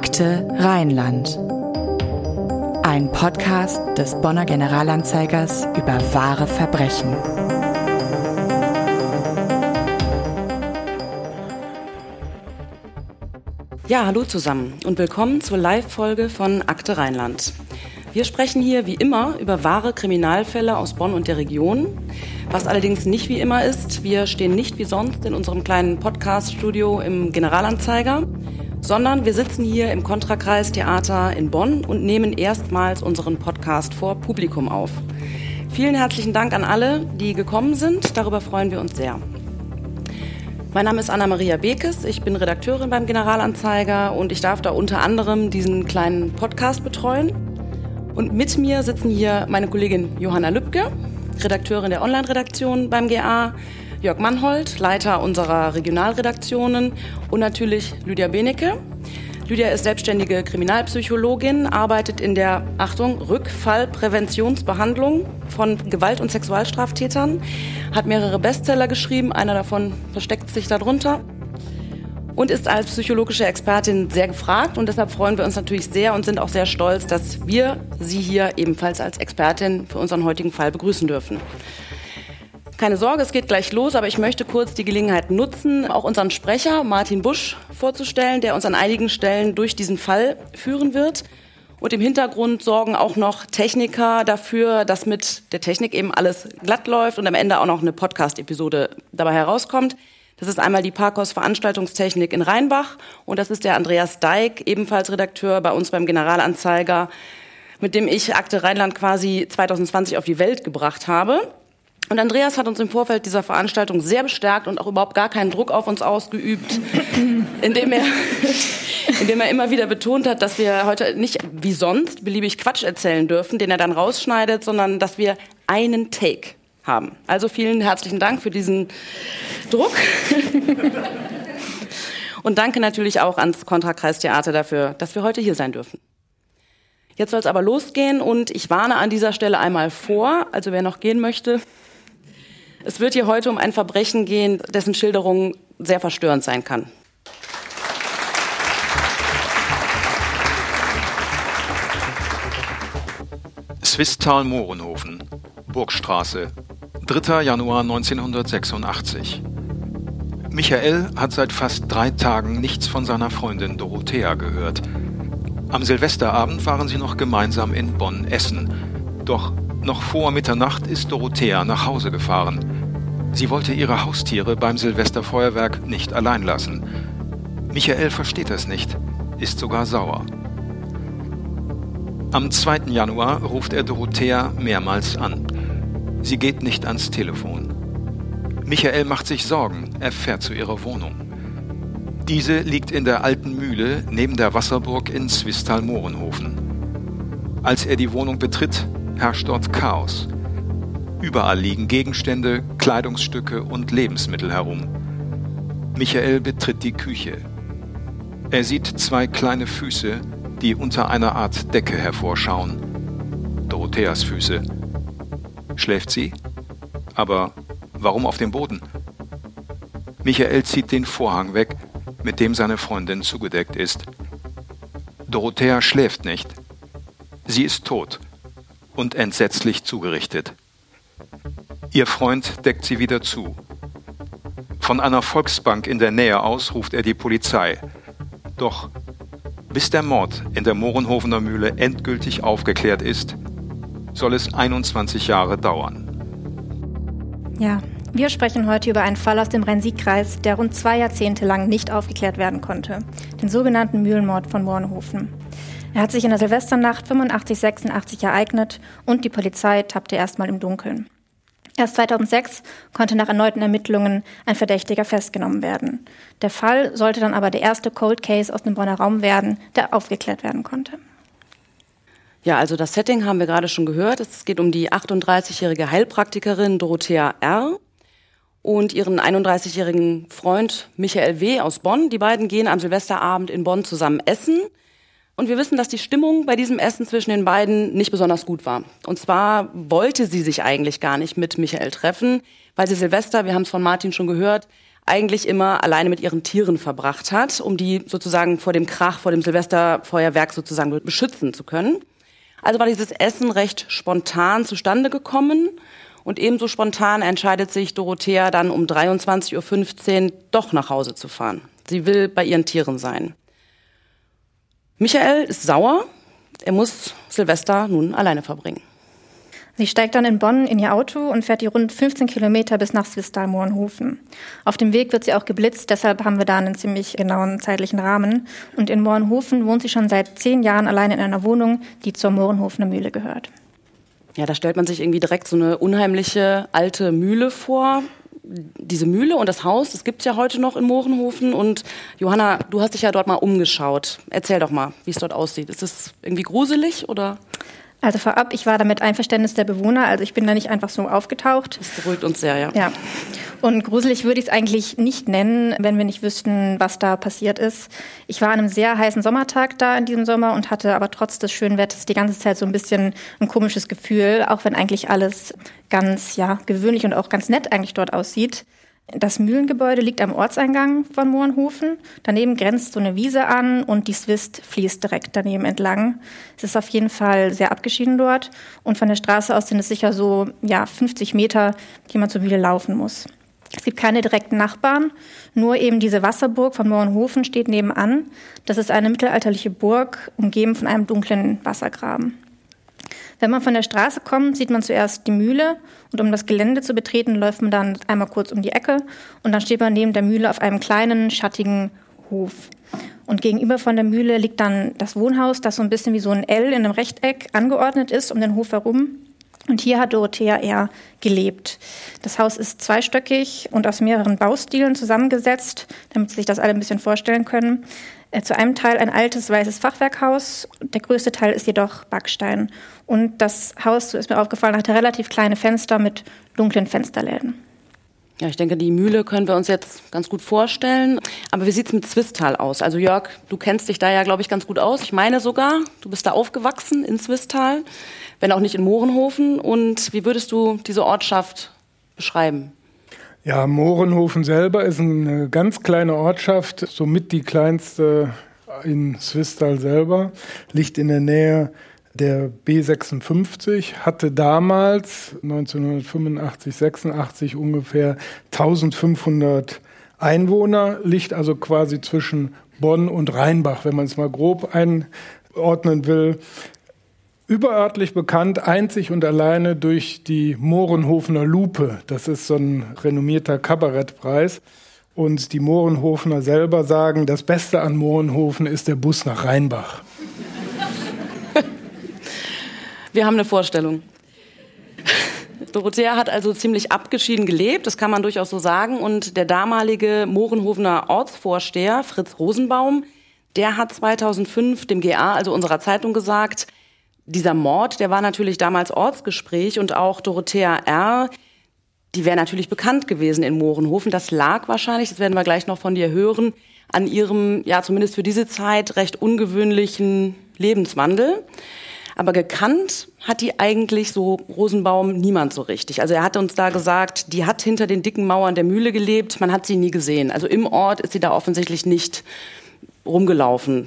Akte Rheinland. Ein Podcast des Bonner Generalanzeigers über wahre Verbrechen. Ja, hallo zusammen und willkommen zur Live-Folge von Akte Rheinland. Wir sprechen hier wie immer über wahre Kriminalfälle aus Bonn und der Region. Was allerdings nicht wie immer ist, wir stehen nicht wie sonst in unserem kleinen Podcast-Studio im Generalanzeiger, sondern wir sitzen hier im Kontrakreis Theater in Bonn und nehmen erstmals unseren Podcast vor Publikum auf. Vielen herzlichen Dank an alle, die gekommen sind. Darüber freuen wir uns sehr. Mein Name ist Anna-Maria Bekes, ich bin Redakteurin beim Generalanzeiger und ich darf da unter anderem diesen kleinen Podcast betreuen. Und mit mir sitzen hier meine Kollegin Johanna Lübke, Redakteurin der Online-Redaktion beim GA, Jörg Mannhold, Leiter unserer Regionalredaktionen und natürlich Lydia Benecke. Lydia ist selbstständige Kriminalpsychologin, arbeitet in der, Achtung, Rückfallpräventionsbehandlung von Gewalt- und Sexualstraftätern, hat mehrere Bestseller geschrieben, einer davon versteckt sich darunter und ist als psychologische Expertin sehr gefragt. Und deshalb freuen wir uns natürlich sehr und sind auch sehr stolz, dass wir Sie hier ebenfalls als Expertin für unseren heutigen Fall begrüßen dürfen. Keine Sorge, es geht gleich los, aber ich möchte kurz die Gelegenheit nutzen, auch unseren Sprecher Martin Busch vorzustellen, der uns an einigen Stellen durch diesen Fall führen wird. Und im Hintergrund sorgen auch noch Techniker dafür, dass mit der Technik eben alles glatt läuft und am Ende auch noch eine Podcast-Episode dabei herauskommt. Das ist einmal die Parkhaus Veranstaltungstechnik in Rheinbach und das ist der Andreas Deik, ebenfalls Redakteur bei uns beim Generalanzeiger, mit dem ich Akte Rheinland quasi 2020 auf die Welt gebracht habe. Und Andreas hat uns im Vorfeld dieser Veranstaltung sehr bestärkt und auch überhaupt gar keinen Druck auf uns ausgeübt, indem er, indem er immer wieder betont hat, dass wir heute nicht wie sonst beliebig Quatsch erzählen dürfen, den er dann rausschneidet, sondern dass wir einen Take haben. Also vielen herzlichen Dank für diesen Druck. Und danke natürlich auch ans Kontrakreistheater dafür, dass wir heute hier sein dürfen. Jetzt soll es aber losgehen und ich warne an dieser Stelle einmal vor, also wer noch gehen möchte, es wird hier heute um ein Verbrechen gehen, dessen Schilderung sehr verstörend sein kann. Swisttal-Mohrenhofen, Burgstraße, 3. Januar 1986. Michael hat seit fast drei Tagen nichts von seiner Freundin Dorothea gehört. Am Silvesterabend waren sie noch gemeinsam in Bonn essen. Doch noch vor Mitternacht ist Dorothea nach Hause gefahren. Sie wollte ihre Haustiere beim Silvesterfeuerwerk nicht allein lassen. Michael versteht das nicht, ist sogar sauer. Am 2. Januar ruft er Dorothea mehrmals an. Sie geht nicht ans Telefon. Michael macht sich Sorgen, er fährt zu ihrer Wohnung. Diese liegt in der alten Mühle neben der Wasserburg in Zwistal-Mohrenhofen. Als er die Wohnung betritt, herrscht dort Chaos. Überall liegen Gegenstände, Kleidungsstücke und Lebensmittel herum. Michael betritt die Küche. Er sieht zwei kleine Füße, die unter einer Art Decke hervorschauen. Dorotheas Füße. Schläft sie? Aber warum auf dem Boden? Michael zieht den Vorhang weg, mit dem seine Freundin zugedeckt ist. Dorothea schläft nicht. Sie ist tot und entsetzlich zugerichtet. Ihr Freund deckt sie wieder zu. Von einer Volksbank in der Nähe aus ruft er die Polizei. Doch bis der Mord in der Mohrenhofener Mühle endgültig aufgeklärt ist, soll es 21 Jahre dauern. Ja, wir sprechen heute über einen Fall aus dem Rhein-Sieg-Kreis, der rund zwei Jahrzehnte lang nicht aufgeklärt werden konnte. Den sogenannten Mühlenmord von Mohrenhofen. Er hat sich in der Silvesternacht 85-86 ereignet und die Polizei tappte erstmal im Dunkeln. Erst 2006 konnte nach erneuten Ermittlungen ein Verdächtiger festgenommen werden. Der Fall sollte dann aber der erste Cold Case aus dem Bonner Raum werden, der aufgeklärt werden konnte. Ja, also das Setting haben wir gerade schon gehört. Es geht um die 38-jährige Heilpraktikerin Dorothea R. und ihren 31-jährigen Freund Michael W. aus Bonn. Die beiden gehen am Silvesterabend in Bonn zusammen essen. Und wir wissen, dass die Stimmung bei diesem Essen zwischen den beiden nicht besonders gut war. Und zwar wollte sie sich eigentlich gar nicht mit Michael treffen, weil sie Silvester, wir haben es von Martin schon gehört, eigentlich immer alleine mit ihren Tieren verbracht hat, um die sozusagen vor dem Krach, vor dem Silvesterfeuerwerk sozusagen beschützen zu können. Also war dieses Essen recht spontan zustande gekommen und ebenso spontan entscheidet sich Dorothea dann um 23.15 Uhr doch nach Hause zu fahren. Sie will bei ihren Tieren sein. Michael ist sauer. Er muss Silvester nun alleine verbringen. Sie steigt dann in Bonn in ihr Auto und fährt die rund 15 Kilometer bis nach Swistal-Mohrenhofen. Auf dem Weg wird sie auch geblitzt, deshalb haben wir da einen ziemlich genauen zeitlichen Rahmen. Und in Mohrenhofen wohnt sie schon seit zehn Jahren allein in einer Wohnung, die zur Mohrenhofener Mühle gehört. Ja, da stellt man sich irgendwie direkt so eine unheimliche alte Mühle vor. Diese Mühle und das Haus, das gibt's ja heute noch in Mohrenhofen. Und Johanna, du hast dich ja dort mal umgeschaut. Erzähl doch mal, wie es dort aussieht. Ist es irgendwie gruselig oder? Also vorab, ich war da mit Einverständnis der Bewohner, also ich bin da nicht einfach so aufgetaucht. Das beruhigt uns sehr, ja. Ja. Und gruselig würde ich es eigentlich nicht nennen, wenn wir nicht wüssten, was da passiert ist. Ich war an einem sehr heißen Sommertag da in diesem Sommer und hatte aber trotz des schönen Wetters die ganze Zeit so ein bisschen ein komisches Gefühl, auch wenn eigentlich alles ganz, ja, gewöhnlich und auch ganz nett eigentlich dort aussieht. Das Mühlengebäude liegt am Ortseingang von Mohrenhofen. Daneben grenzt so eine Wiese an und die Swist fließt direkt daneben entlang. Es ist auf jeden Fall sehr abgeschieden dort und von der Straße aus sind es sicher so ja 50 Meter, die man zur Mühle laufen muss. Es gibt keine direkten Nachbarn, nur eben diese Wasserburg von Mohrenhofen steht nebenan. Das ist eine mittelalterliche Burg, umgeben von einem dunklen Wassergraben. Wenn man von der Straße kommt, sieht man zuerst die Mühle und um das Gelände zu betreten, läuft man dann einmal kurz um die Ecke und dann steht man neben der Mühle auf einem kleinen, schattigen Hof. Und gegenüber von der Mühle liegt dann das Wohnhaus, das so ein bisschen wie so ein L in einem Rechteck angeordnet ist um den Hof herum. Und hier hat Dorothea eher gelebt. Das Haus ist zweistöckig und aus mehreren Baustilen zusammengesetzt, damit Sie sich das alle ein bisschen vorstellen können. Äh, zu einem Teil ein altes weißes Fachwerkhaus, der größte Teil ist jedoch Backstein. Und das Haus, so ist mir aufgefallen, hatte relativ kleine Fenster mit dunklen Fensterläden. Ja, ich denke, die Mühle können wir uns jetzt ganz gut vorstellen. Aber wie sieht's mit Zwistal aus? Also Jörg, du kennst dich da ja, glaube ich, ganz gut aus. Ich meine sogar, du bist da aufgewachsen in Zwistal, wenn auch nicht in Mohrenhofen. Und wie würdest du diese Ortschaft beschreiben? Ja, Mohrenhofen selber ist eine ganz kleine Ortschaft, somit die kleinste in Swistal selber, liegt in der Nähe der B56, hatte damals 1985, 86 ungefähr 1500 Einwohner, liegt also quasi zwischen Bonn und Rheinbach, wenn man es mal grob einordnen will überörtlich bekannt, einzig und alleine durch die Mohrenhofener Lupe. Das ist so ein renommierter Kabarettpreis. Und die Mohrenhofener selber sagen, das Beste an Mohrenhofen ist der Bus nach Rheinbach. Wir haben eine Vorstellung. Dorothea hat also ziemlich abgeschieden gelebt, das kann man durchaus so sagen. Und der damalige Mohrenhofener Ortsvorsteher Fritz Rosenbaum, der hat 2005 dem GA, also unserer Zeitung, gesagt, dieser Mord, der war natürlich damals Ortsgespräch und auch Dorothea R., die wäre natürlich bekannt gewesen in Mohrenhofen. Das lag wahrscheinlich, das werden wir gleich noch von dir hören, an ihrem, ja zumindest für diese Zeit, recht ungewöhnlichen Lebenswandel. Aber gekannt hat die eigentlich so Rosenbaum niemand so richtig. Also er hat uns da gesagt, die hat hinter den dicken Mauern der Mühle gelebt, man hat sie nie gesehen. Also im Ort ist sie da offensichtlich nicht rumgelaufen.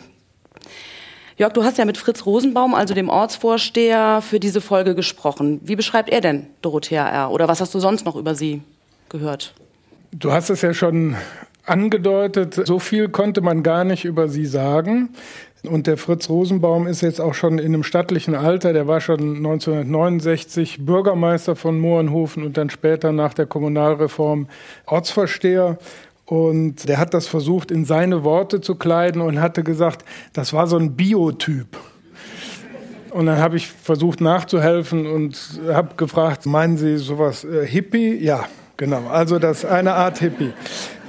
Jörg, du hast ja mit Fritz Rosenbaum, also dem Ortsvorsteher, für diese Folge gesprochen. Wie beschreibt er denn Dorothea R. Oder was hast du sonst noch über sie gehört? Du hast es ja schon angedeutet, so viel konnte man gar nicht über sie sagen. Und der Fritz Rosenbaum ist jetzt auch schon in einem stattlichen Alter. Der war schon 1969 Bürgermeister von Mohrenhofen und dann später nach der Kommunalreform Ortsvorsteher. Und der hat das versucht, in seine Worte zu kleiden und hatte gesagt, das war so ein Biotyp. Und dann habe ich versucht nachzuhelfen und habe gefragt, meinen Sie sowas äh, Hippie? Ja, genau. Also das eine Art Hippie.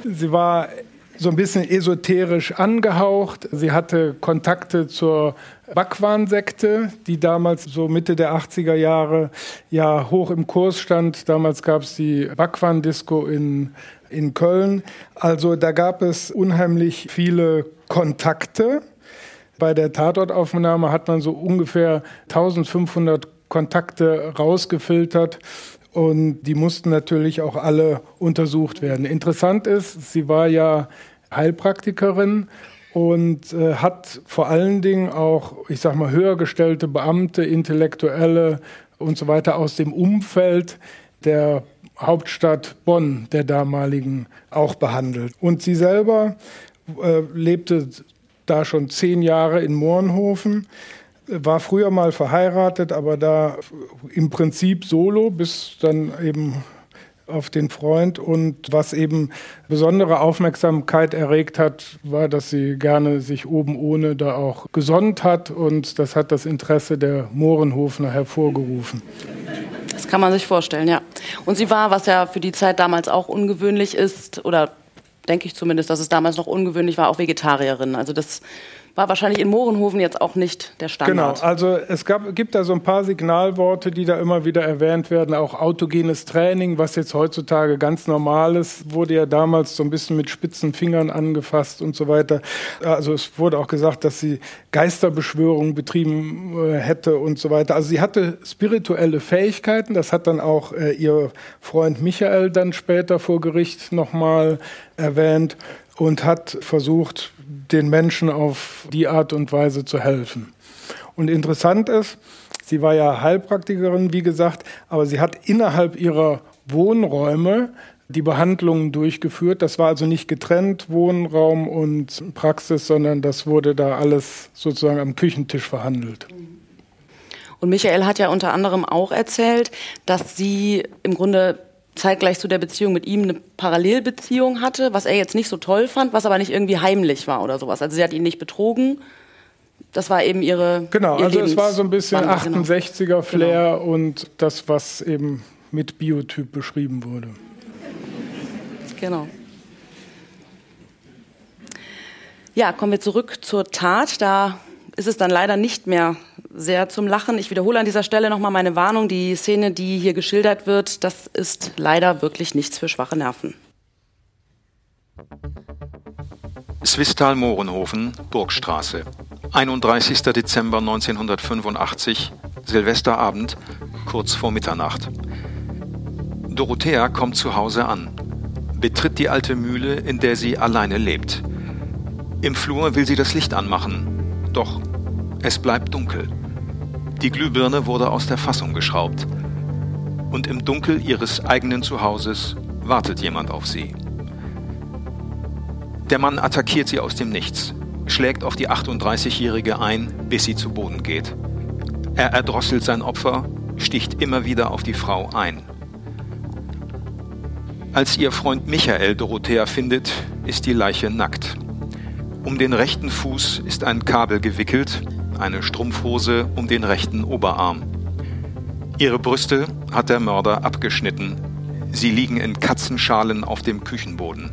Sie war so ein bisschen esoterisch angehaucht. Sie hatte Kontakte zur Bhagwan-Sekte, die damals so Mitte der 80er Jahre ja hoch im Kurs stand. Damals gab es die Bhagwan-Disco in in Köln. Also da gab es unheimlich viele Kontakte. Bei der Tatortaufnahme hat man so ungefähr 1500 Kontakte rausgefiltert. Und die mussten natürlich auch alle untersucht werden. Interessant ist, sie war ja Heilpraktikerin und äh, hat vor allen Dingen auch, ich sag mal, höher gestellte Beamte, Intellektuelle und so weiter aus dem Umfeld der Hauptstadt Bonn, der damaligen, auch behandelt. Und sie selber äh, lebte da schon zehn Jahre in Mohrenhofen, war früher mal verheiratet, aber da im Prinzip solo, bis dann eben auf den Freund. Und was eben besondere Aufmerksamkeit erregt hat, war, dass sie gerne sich oben ohne da auch gesonnt hat. Und das hat das Interesse der Mohrenhofner hervorgerufen. Kann man sich vorstellen, ja. Und sie war, was ja für die Zeit damals auch ungewöhnlich ist, oder denke ich zumindest, dass es damals noch ungewöhnlich war, auch Vegetarierin. Also das war wahrscheinlich in Mohrenhofen jetzt auch nicht der Standard. Genau, also es gab, gibt da so ein paar Signalworte, die da immer wieder erwähnt werden. Auch autogenes Training, was jetzt heutzutage ganz normal ist, wurde ja damals so ein bisschen mit spitzen Fingern angefasst und so weiter. Also es wurde auch gesagt, dass sie Geisterbeschwörungen betrieben äh, hätte und so weiter. Also sie hatte spirituelle Fähigkeiten. Das hat dann auch äh, ihr Freund Michael dann später vor Gericht nochmal erwähnt und hat versucht, den Menschen auf die Art und Weise zu helfen. Und interessant ist, sie war ja Heilpraktikerin, wie gesagt, aber sie hat innerhalb ihrer Wohnräume die Behandlungen durchgeführt. Das war also nicht getrennt, Wohnraum und Praxis, sondern das wurde da alles sozusagen am Küchentisch verhandelt. Und Michael hat ja unter anderem auch erzählt, dass sie im Grunde zeitgleich zu der Beziehung mit ihm eine Parallelbeziehung hatte, was er jetzt nicht so toll fand, was aber nicht irgendwie heimlich war oder sowas. Also sie hat ihn nicht betrogen. Das war eben ihre. Genau, ihr also es war so ein bisschen Wandel, 68er genau. Flair genau. und das, was eben mit Biotyp beschrieben wurde. Genau. Ja, kommen wir zurück zur Tat. Da ist es dann leider nicht mehr sehr zum Lachen. Ich wiederhole an dieser Stelle nochmal meine Warnung. Die Szene, die hier geschildert wird, das ist leider wirklich nichts für schwache Nerven. Swistal Mohrenhofen, Burgstraße. 31. Dezember 1985, Silvesterabend, kurz vor Mitternacht. Dorothea kommt zu Hause an, betritt die alte Mühle, in der sie alleine lebt. Im Flur will sie das Licht anmachen, doch es bleibt dunkel. Die Glühbirne wurde aus der Fassung geschraubt. Und im Dunkel ihres eigenen Zuhauses wartet jemand auf sie. Der Mann attackiert sie aus dem Nichts, schlägt auf die 38-Jährige ein, bis sie zu Boden geht. Er erdrosselt sein Opfer, sticht immer wieder auf die Frau ein. Als ihr Freund Michael Dorothea findet, ist die Leiche nackt. Um den rechten Fuß ist ein Kabel gewickelt, eine Strumpfhose um den rechten Oberarm. Ihre Brüste hat der Mörder abgeschnitten. Sie liegen in Katzenschalen auf dem Küchenboden.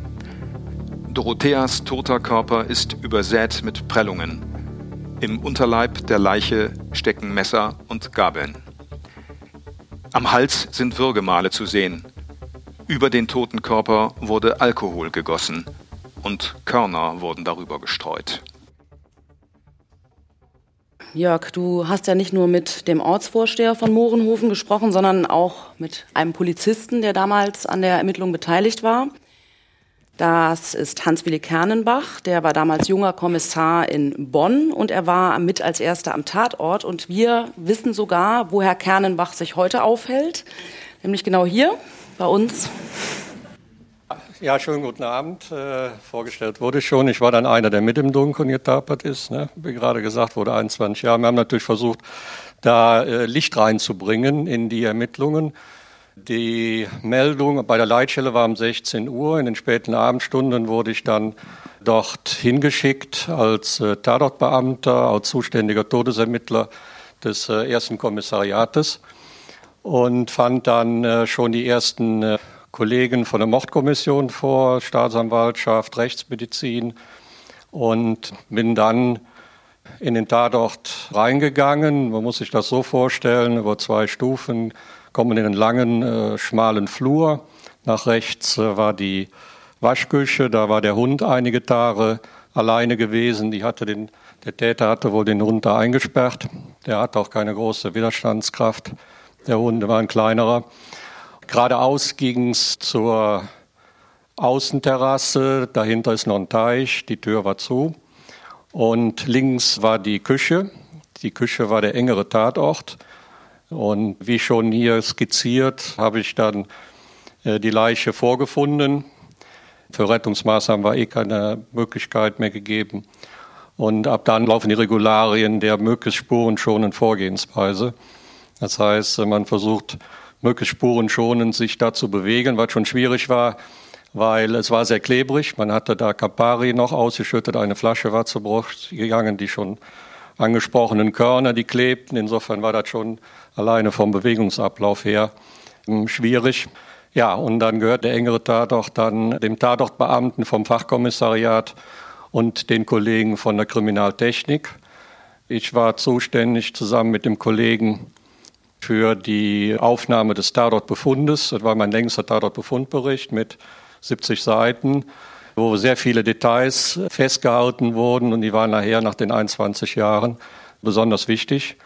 Dorotheas toter Körper ist übersät mit Prellungen. Im Unterleib der Leiche stecken Messer und Gabeln. Am Hals sind Würgemale zu sehen. Über den toten Körper wurde Alkohol gegossen und Körner wurden darüber gestreut. Jörg, du hast ja nicht nur mit dem Ortsvorsteher von Mohrenhofen gesprochen, sondern auch mit einem Polizisten, der damals an der Ermittlung beteiligt war. Das ist Hans-Willi Kernenbach, der war damals junger Kommissar in Bonn und er war mit als erster am Tatort. Und wir wissen sogar, wo Herr Kernenbach sich heute aufhält, nämlich genau hier bei uns ja, schönen guten Abend. Äh, vorgestellt wurde schon. Ich war dann einer, der mit im Dunkeln getapert ist. Ne? Wie gerade gesagt wurde, 21 Jahre. Wir haben natürlich versucht, da äh, Licht reinzubringen in die Ermittlungen. Die Meldung bei der Leitstelle war um 16 Uhr. In den späten Abendstunden wurde ich dann dort hingeschickt als äh, Tatortbeamter, als zuständiger Todesermittler des äh, ersten Kommissariates und fand dann äh, schon die ersten äh, Kollegen von der Mordkommission vor, Staatsanwaltschaft, Rechtsmedizin und bin dann in den Tatort reingegangen. Man muss sich das so vorstellen, über zwei Stufen kommen in einen langen, äh, schmalen Flur. Nach rechts äh, war die Waschküche, da war der Hund einige Tage alleine gewesen. Die hatte den, der Täter hatte wohl den Hund da eingesperrt. Der hat auch keine große Widerstandskraft. Der Hund war ein kleinerer. Geradeaus ging es zur Außenterrasse, dahinter ist noch ein Teich, die Tür war zu. Und links war die Küche. Die Küche war der engere Tatort. Und wie schon hier skizziert, habe ich dann äh, die Leiche vorgefunden. Für Rettungsmaßnahmen war eh keine Möglichkeit mehr gegeben. Und ab dann laufen die Regularien der möglichst spurenschonenden Vorgehensweise. Das heißt, man versucht möglichst spurenschonend sich da zu bewegen, was schon schwierig war, weil es war sehr klebrig. Man hatte da Campari noch ausgeschüttet, eine Flasche war zu Bruch gegangen, die schon angesprochenen Körner, die klebten. Insofern war das schon alleine vom Bewegungsablauf her hm, schwierig. Ja, und dann gehört der engere Tatort dann dem Tatortbeamten vom Fachkommissariat und den Kollegen von der Kriminaltechnik. Ich war zuständig zusammen mit dem Kollegen für die Aufnahme des Tatortbefundes. Das war mein längster Tatortbefundbericht mit 70 Seiten, wo sehr viele Details festgehalten wurden und die waren nachher nach den 21 Jahren besonders wichtig,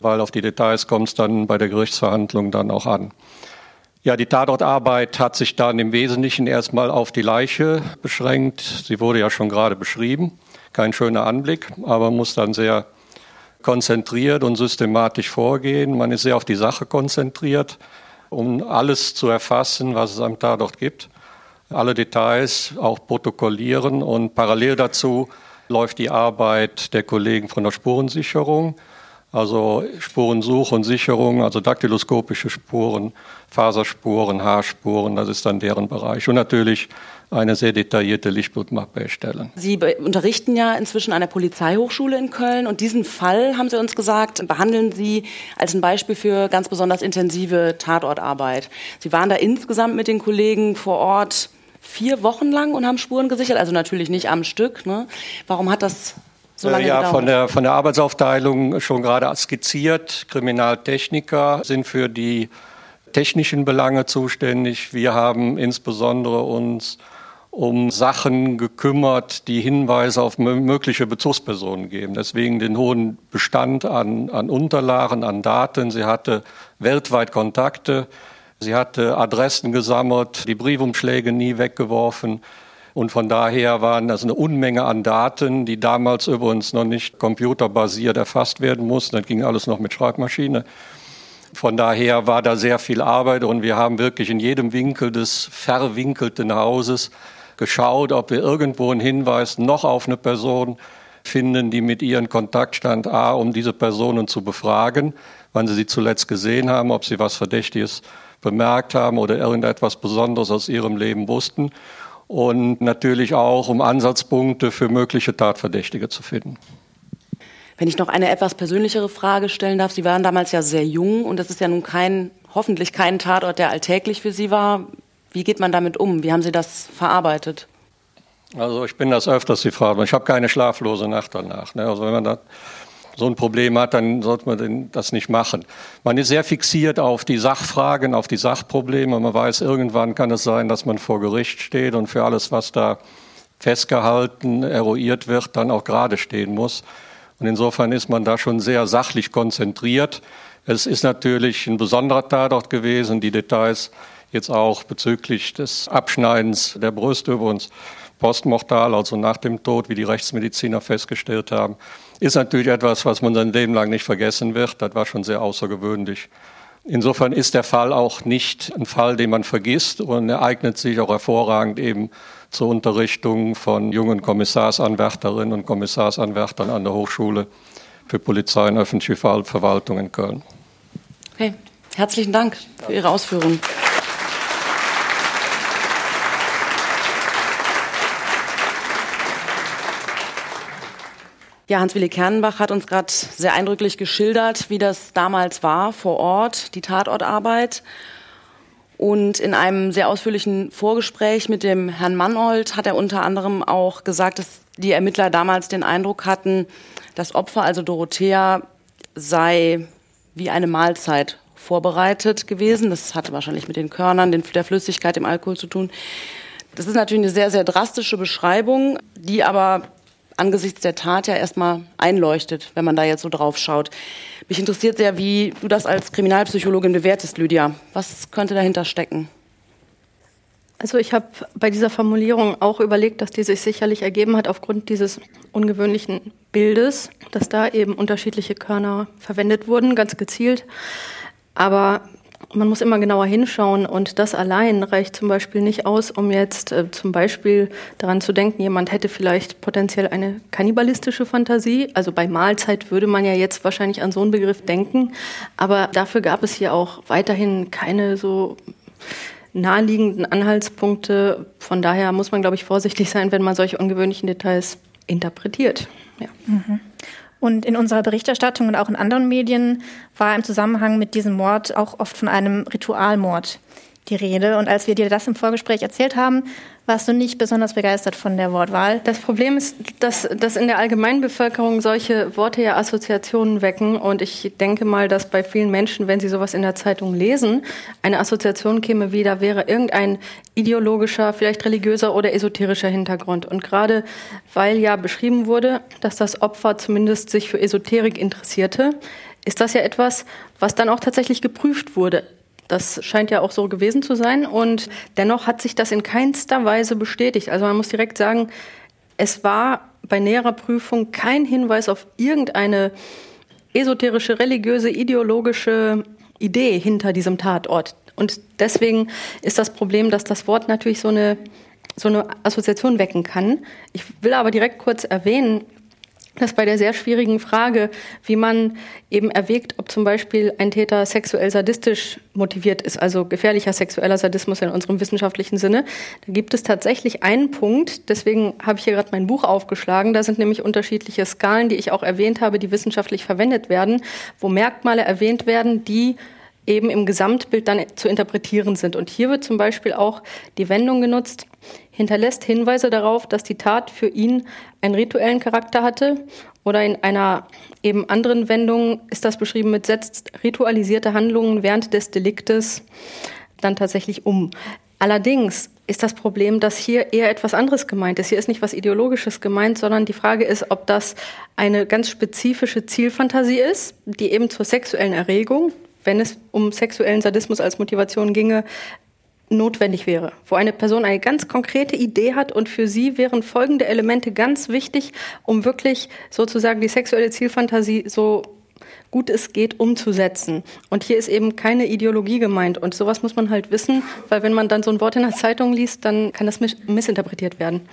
weil auf die Details kommt es dann bei der Gerichtsverhandlung dann auch an. Ja, die Tatortarbeit hat sich dann im Wesentlichen erstmal auf die Leiche beschränkt. Sie wurde ja schon gerade beschrieben. Kein schöner Anblick, aber muss dann sehr konzentriert und systematisch vorgehen. Man ist sehr auf die Sache konzentriert, um alles zu erfassen, was es am Tatort gibt. Alle Details auch protokollieren und parallel dazu läuft die Arbeit der Kollegen von der Spurensicherung also Spurensuche und Sicherung, also daktyloskopische Spuren, Faserspuren, Haarspuren, das ist dann deren Bereich. Und natürlich eine sehr detaillierte Lichtblutmappe erstellen. Sie unterrichten ja inzwischen an der Polizeihochschule in Köln und diesen Fall, haben Sie uns gesagt, behandeln Sie als ein Beispiel für ganz besonders intensive Tatortarbeit. Sie waren da insgesamt mit den Kollegen vor Ort vier Wochen lang und haben Spuren gesichert, also natürlich nicht am Stück. Ne? Warum hat das so lange ja, gedauert? Von der, von der Arbeitsaufteilung schon gerade skizziert. Kriminaltechniker sind für die technischen Belange zuständig. Wir haben insbesondere uns um Sachen gekümmert, die Hinweise auf mögliche Bezugspersonen geben. Deswegen den hohen Bestand an, an Unterlagen, an Daten. Sie hatte weltweit Kontakte. Sie hatte Adressen gesammelt, die Briefumschläge nie weggeworfen. Und von daher waren das eine Unmenge an Daten, die damals übrigens noch nicht computerbasiert erfasst werden mussten. Das ging alles noch mit Schreibmaschine. Von daher war da sehr viel Arbeit und wir haben wirklich in jedem Winkel des verwinkelten Hauses geschaut, ob wir irgendwo einen Hinweis noch auf eine Person finden, die mit ihren Kontakt stand, A, um diese Personen zu befragen, wann sie sie zuletzt gesehen haben, ob sie was Verdächtiges bemerkt haben oder irgendetwas Besonderes aus ihrem Leben wussten und natürlich auch, um Ansatzpunkte für mögliche Tatverdächtige zu finden. Wenn ich noch eine etwas persönlichere Frage stellen darf, Sie waren damals ja sehr jung und das ist ja nun kein, hoffentlich kein Tatort, der alltäglich für Sie war. Wie geht man damit um? Wie haben Sie das verarbeitet? Also ich bin das öfters die Frage. Ich habe keine schlaflose Nacht danach. Ne? Also wenn man das so ein Problem hat, dann sollte man das nicht machen. Man ist sehr fixiert auf die Sachfragen, auf die Sachprobleme. Man weiß, irgendwann kann es sein, dass man vor Gericht steht und für alles, was da festgehalten, eruiert wird, dann auch gerade stehen muss. Und insofern ist man da schon sehr sachlich konzentriert. Es ist natürlich ein besonderer Tatort gewesen. Die Details jetzt auch bezüglich des Abschneidens der Brüste über uns postmortal, also nach dem Tod, wie die Rechtsmediziner festgestellt haben, ist natürlich etwas, was man sein Leben lang nicht vergessen wird. Das war schon sehr außergewöhnlich. Insofern ist der Fall auch nicht ein Fall, den man vergisst und er eignet sich auch hervorragend eben zur Unterrichtung von jungen Kommissarsanwärterinnen und Kommissarsanwärtern an der Hochschule für Polizei und öffentliche Verwaltung in Köln. Okay, herzlichen Dank für Ihre Ausführungen. Ja, Hans-Willi Kernbach hat uns gerade sehr eindrücklich geschildert, wie das damals war vor Ort, die Tatortarbeit. Und in einem sehr ausführlichen Vorgespräch mit dem Herrn Mannold hat er unter anderem auch gesagt, dass die Ermittler damals den Eindruck hatten, das Opfer, also Dorothea, sei wie eine Mahlzeit vorbereitet gewesen. Das hatte wahrscheinlich mit den Körnern, der Flüssigkeit, dem Alkohol zu tun. Das ist natürlich eine sehr, sehr drastische Beschreibung, die aber angesichts der Tat ja erstmal einleuchtet, wenn man da jetzt so drauf schaut. Mich interessiert sehr, wie du das als Kriminalpsychologin bewertest, Lydia. Was könnte dahinter stecken? Also ich habe bei dieser Formulierung auch überlegt, dass die sich sicherlich ergeben hat aufgrund dieses ungewöhnlichen Bildes, dass da eben unterschiedliche Körner verwendet wurden, ganz gezielt. Aber man muss immer genauer hinschauen und das allein reicht zum Beispiel nicht aus, um jetzt äh, zum Beispiel daran zu denken, jemand hätte vielleicht potenziell eine kannibalistische Fantasie. Also bei Mahlzeit würde man ja jetzt wahrscheinlich an so einen Begriff denken, aber dafür gab es hier auch weiterhin keine so naheliegenden Anhaltspunkte. Von daher muss man, glaube ich, vorsichtig sein, wenn man solche ungewöhnlichen Details interpretiert. Ja. Mhm. Und in unserer Berichterstattung und auch in anderen Medien war im Zusammenhang mit diesem Mord auch oft von einem Ritualmord die Rede. Und als wir dir das im Vorgespräch erzählt haben, warst du nicht besonders begeistert von der Wortwahl. Das Problem ist, dass, dass in der Allgemeinbevölkerung solche Worte ja Assoziationen wecken. Und ich denke mal, dass bei vielen Menschen, wenn sie sowas in der Zeitung lesen, eine Assoziation käme wie, da wäre irgendein ideologischer, vielleicht religiöser oder esoterischer Hintergrund. Und gerade weil ja beschrieben wurde, dass das Opfer zumindest sich für Esoterik interessierte, ist das ja etwas, was dann auch tatsächlich geprüft wurde. Das scheint ja auch so gewesen zu sein. Und dennoch hat sich das in keinster Weise bestätigt. Also man muss direkt sagen, es war bei näherer Prüfung kein Hinweis auf irgendeine esoterische, religiöse, ideologische Idee hinter diesem Tatort. Und deswegen ist das Problem, dass das Wort natürlich so eine, so eine Assoziation wecken kann. Ich will aber direkt kurz erwähnen, dass bei der sehr schwierigen Frage, wie man eben erwägt, ob zum Beispiel ein Täter sexuell sadistisch motiviert ist, also gefährlicher sexueller Sadismus in unserem wissenschaftlichen Sinne, da gibt es tatsächlich einen Punkt, deswegen habe ich hier gerade mein Buch aufgeschlagen, da sind nämlich unterschiedliche Skalen, die ich auch erwähnt habe, die wissenschaftlich verwendet werden, wo Merkmale erwähnt werden, die eben im Gesamtbild dann zu interpretieren sind. Und hier wird zum Beispiel auch die Wendung genutzt, hinterlässt Hinweise darauf, dass die Tat für ihn einen rituellen Charakter hatte. Oder in einer eben anderen Wendung ist das beschrieben mit setzt ritualisierte Handlungen während des Deliktes dann tatsächlich um. Allerdings ist das Problem, dass hier eher etwas anderes gemeint ist. Hier ist nicht was Ideologisches gemeint, sondern die Frage ist, ob das eine ganz spezifische Zielfantasie ist, die eben zur sexuellen Erregung, wenn es um sexuellen Sadismus als Motivation ginge, notwendig wäre, wo eine Person eine ganz konkrete Idee hat und für sie wären folgende Elemente ganz wichtig, um wirklich sozusagen die sexuelle Zielfantasie so gut es geht umzusetzen. Und hier ist eben keine Ideologie gemeint. Und sowas muss man halt wissen, weil wenn man dann so ein Wort in der Zeitung liest, dann kann das missinterpretiert werden.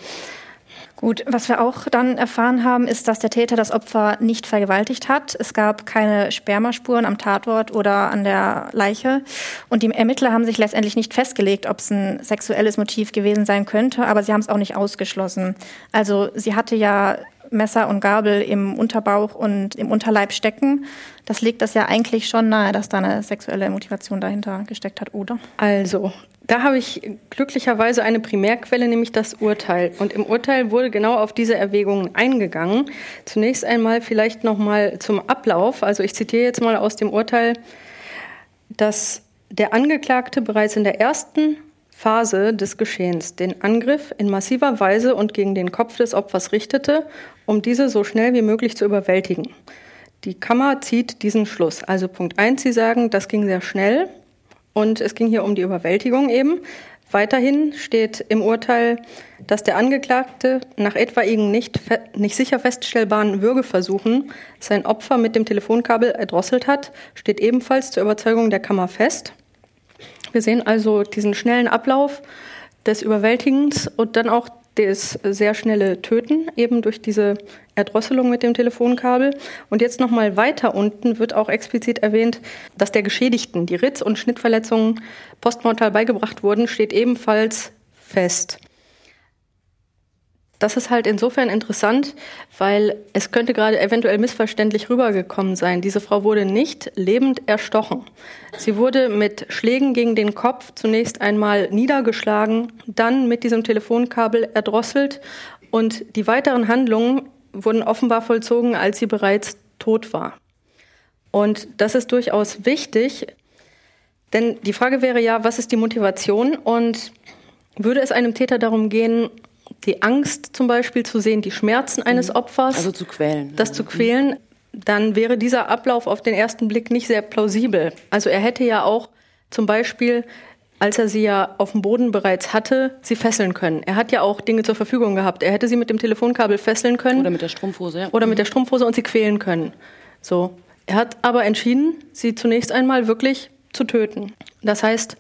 Gut, was wir auch dann erfahren haben, ist, dass der Täter das Opfer nicht vergewaltigt hat. Es gab keine Spermaspuren am Tatort oder an der Leiche. Und die Ermittler haben sich letztendlich nicht festgelegt, ob es ein sexuelles Motiv gewesen sein könnte, aber sie haben es auch nicht ausgeschlossen. Also sie hatte ja Messer und Gabel im Unterbauch und im Unterleib stecken. Das legt das ja eigentlich schon nahe, dass da eine sexuelle Motivation dahinter gesteckt hat, oder? Also, da habe ich glücklicherweise eine Primärquelle, nämlich das Urteil. Und im Urteil wurde genau auf diese Erwägungen eingegangen. Zunächst einmal vielleicht noch mal zum Ablauf. Also ich zitiere jetzt mal aus dem Urteil, dass der Angeklagte bereits in der ersten Phase des Geschehens den Angriff in massiver Weise und gegen den Kopf des Opfers richtete, um diese so schnell wie möglich zu überwältigen. Die Kammer zieht diesen Schluss. Also Punkt eins, Sie sagen, das ging sehr schnell. Und es ging hier um die Überwältigung eben. Weiterhin steht im Urteil, dass der Angeklagte nach etwaigen nicht, nicht sicher feststellbaren Würgeversuchen sein Opfer mit dem Telefonkabel erdrosselt hat, steht ebenfalls zur Überzeugung der Kammer fest. Wir sehen also diesen schnellen Ablauf des Überwältigens und dann auch das sehr schnelle Töten eben durch diese Erdrosselung mit dem Telefonkabel. Und jetzt nochmal weiter unten wird auch explizit erwähnt, dass der Geschädigten die Ritz- und Schnittverletzungen postmortal beigebracht wurden, steht ebenfalls fest. Das ist halt insofern interessant, weil es könnte gerade eventuell missverständlich rübergekommen sein. Diese Frau wurde nicht lebend erstochen. Sie wurde mit Schlägen gegen den Kopf zunächst einmal niedergeschlagen, dann mit diesem Telefonkabel erdrosselt und die weiteren Handlungen wurden offenbar vollzogen, als sie bereits tot war. Und das ist durchaus wichtig, denn die Frage wäre ja, was ist die Motivation und würde es einem Täter darum gehen, die Angst zum Beispiel zu sehen, die Schmerzen eines Opfers. Also zu quälen. Das zu quälen, dann wäre dieser Ablauf auf den ersten Blick nicht sehr plausibel. Also er hätte ja auch zum Beispiel, als er sie ja auf dem Boden bereits hatte, sie fesseln können. Er hat ja auch Dinge zur Verfügung gehabt. Er hätte sie mit dem Telefonkabel fesseln können. Oder mit der Strumpfhose, ja. Oder mit der Strumpfhose und sie quälen können. So. Er hat aber entschieden, sie zunächst einmal wirklich zu töten. Das heißt,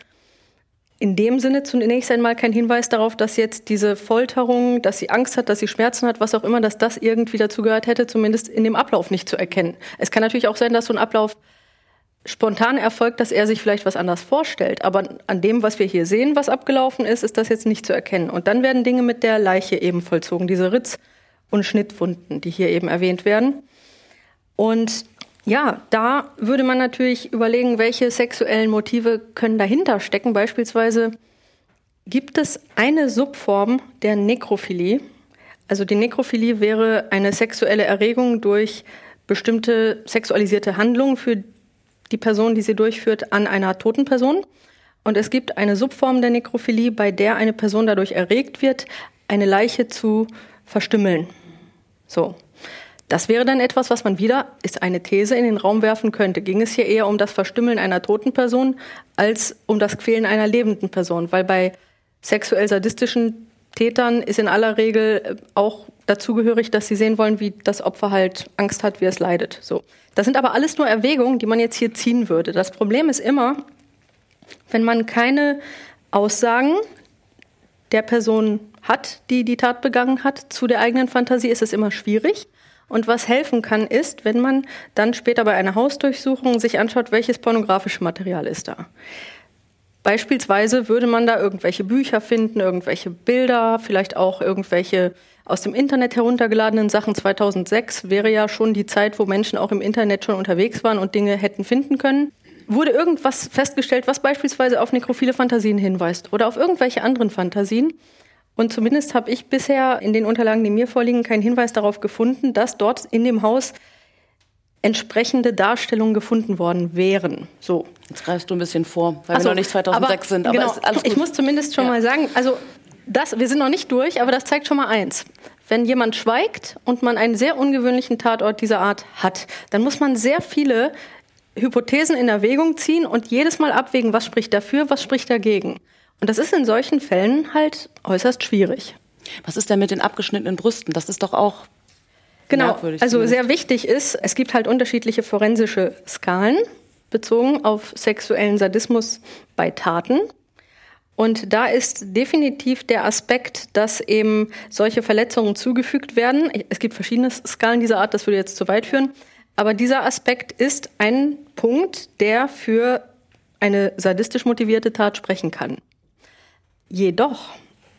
in dem Sinne zunächst einmal kein Hinweis darauf, dass jetzt diese Folterung, dass sie Angst hat, dass sie Schmerzen hat, was auch immer, dass das irgendwie dazu gehört hätte, zumindest in dem Ablauf nicht zu erkennen. Es kann natürlich auch sein, dass so ein Ablauf spontan erfolgt, dass er sich vielleicht was anders vorstellt. Aber an dem, was wir hier sehen, was abgelaufen ist, ist das jetzt nicht zu erkennen. Und dann werden Dinge mit der Leiche eben vollzogen, diese Ritz- und Schnittwunden, die hier eben erwähnt werden. Und ja, da würde man natürlich überlegen, welche sexuellen Motive können dahinter stecken. Beispielsweise gibt es eine Subform der Nekrophilie. Also die Nekrophilie wäre eine sexuelle Erregung durch bestimmte sexualisierte Handlungen für die Person, die sie durchführt, an einer toten Person. Und es gibt eine Subform der Nekrophilie, bei der eine Person dadurch erregt wird, eine Leiche zu verstümmeln. So. Das wäre dann etwas, was man wieder, ist eine These, in den Raum werfen könnte. Ging es hier eher um das Verstümmeln einer toten Person als um das Quälen einer lebenden Person? Weil bei sexuell sadistischen Tätern ist in aller Regel äh, auch dazugehörig, dass sie sehen wollen, wie das Opfer halt Angst hat, wie es leidet. So. Das sind aber alles nur Erwägungen, die man jetzt hier ziehen würde. Das Problem ist immer, wenn man keine Aussagen der Person hat, die die Tat begangen hat, zu der eigenen Fantasie, ist es immer schwierig. Und was helfen kann, ist, wenn man dann später bei einer Hausdurchsuchung sich anschaut, welches pornografische Material ist da. Beispielsweise würde man da irgendwelche Bücher finden, irgendwelche Bilder, vielleicht auch irgendwelche aus dem Internet heruntergeladenen Sachen. 2006 wäre ja schon die Zeit, wo Menschen auch im Internet schon unterwegs waren und Dinge hätten finden können. Wurde irgendwas festgestellt, was beispielsweise auf nekrophile Fantasien hinweist oder auf irgendwelche anderen Fantasien? Und zumindest habe ich bisher in den Unterlagen, die mir vorliegen, keinen Hinweis darauf gefunden, dass dort in dem Haus entsprechende Darstellungen gefunden worden wären. So. Jetzt greifst du ein bisschen vor, weil so, wir noch nicht 2006 aber, sind. Aber genau, ich muss zumindest schon ja. mal sagen, also das, wir sind noch nicht durch, aber das zeigt schon mal eins. Wenn jemand schweigt und man einen sehr ungewöhnlichen Tatort dieser Art hat, dann muss man sehr viele Hypothesen in Erwägung ziehen und jedes Mal abwägen, was spricht dafür, was spricht dagegen. Und das ist in solchen Fällen halt äußerst schwierig. Was ist denn mit den abgeschnittenen Brüsten? Das ist doch auch Genau, also sehr wichtig ist, es gibt halt unterschiedliche forensische Skalen bezogen auf sexuellen Sadismus bei Taten. Und da ist definitiv der Aspekt, dass eben solche Verletzungen zugefügt werden. Es gibt verschiedene Skalen dieser Art, das würde jetzt zu weit führen. Aber dieser Aspekt ist ein Punkt, der für eine sadistisch motivierte Tat sprechen kann. Jedoch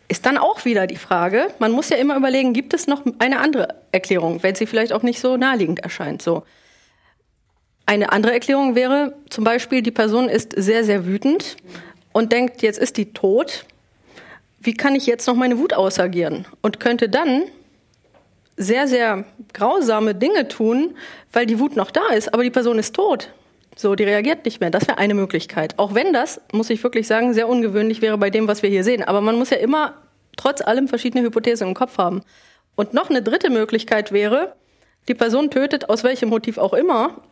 ist dann auch wieder die Frage, man muss ja immer überlegen, gibt es noch eine andere Erklärung, wenn sie vielleicht auch nicht so naheliegend erscheint. So. Eine andere Erklärung wäre zum Beispiel, die Person ist sehr, sehr wütend und denkt, jetzt ist die tot. Wie kann ich jetzt noch meine Wut ausagieren? Und könnte dann sehr, sehr grausame Dinge tun, weil die Wut noch da ist, aber die Person ist tot. So, die reagiert nicht mehr. Das wäre eine Möglichkeit. Auch wenn das, muss ich wirklich sagen, sehr ungewöhnlich wäre bei dem, was wir hier sehen. Aber man muss ja immer trotz allem verschiedene Hypothesen im Kopf haben. Und noch eine dritte Möglichkeit wäre, die Person tötet aus welchem Motiv auch immer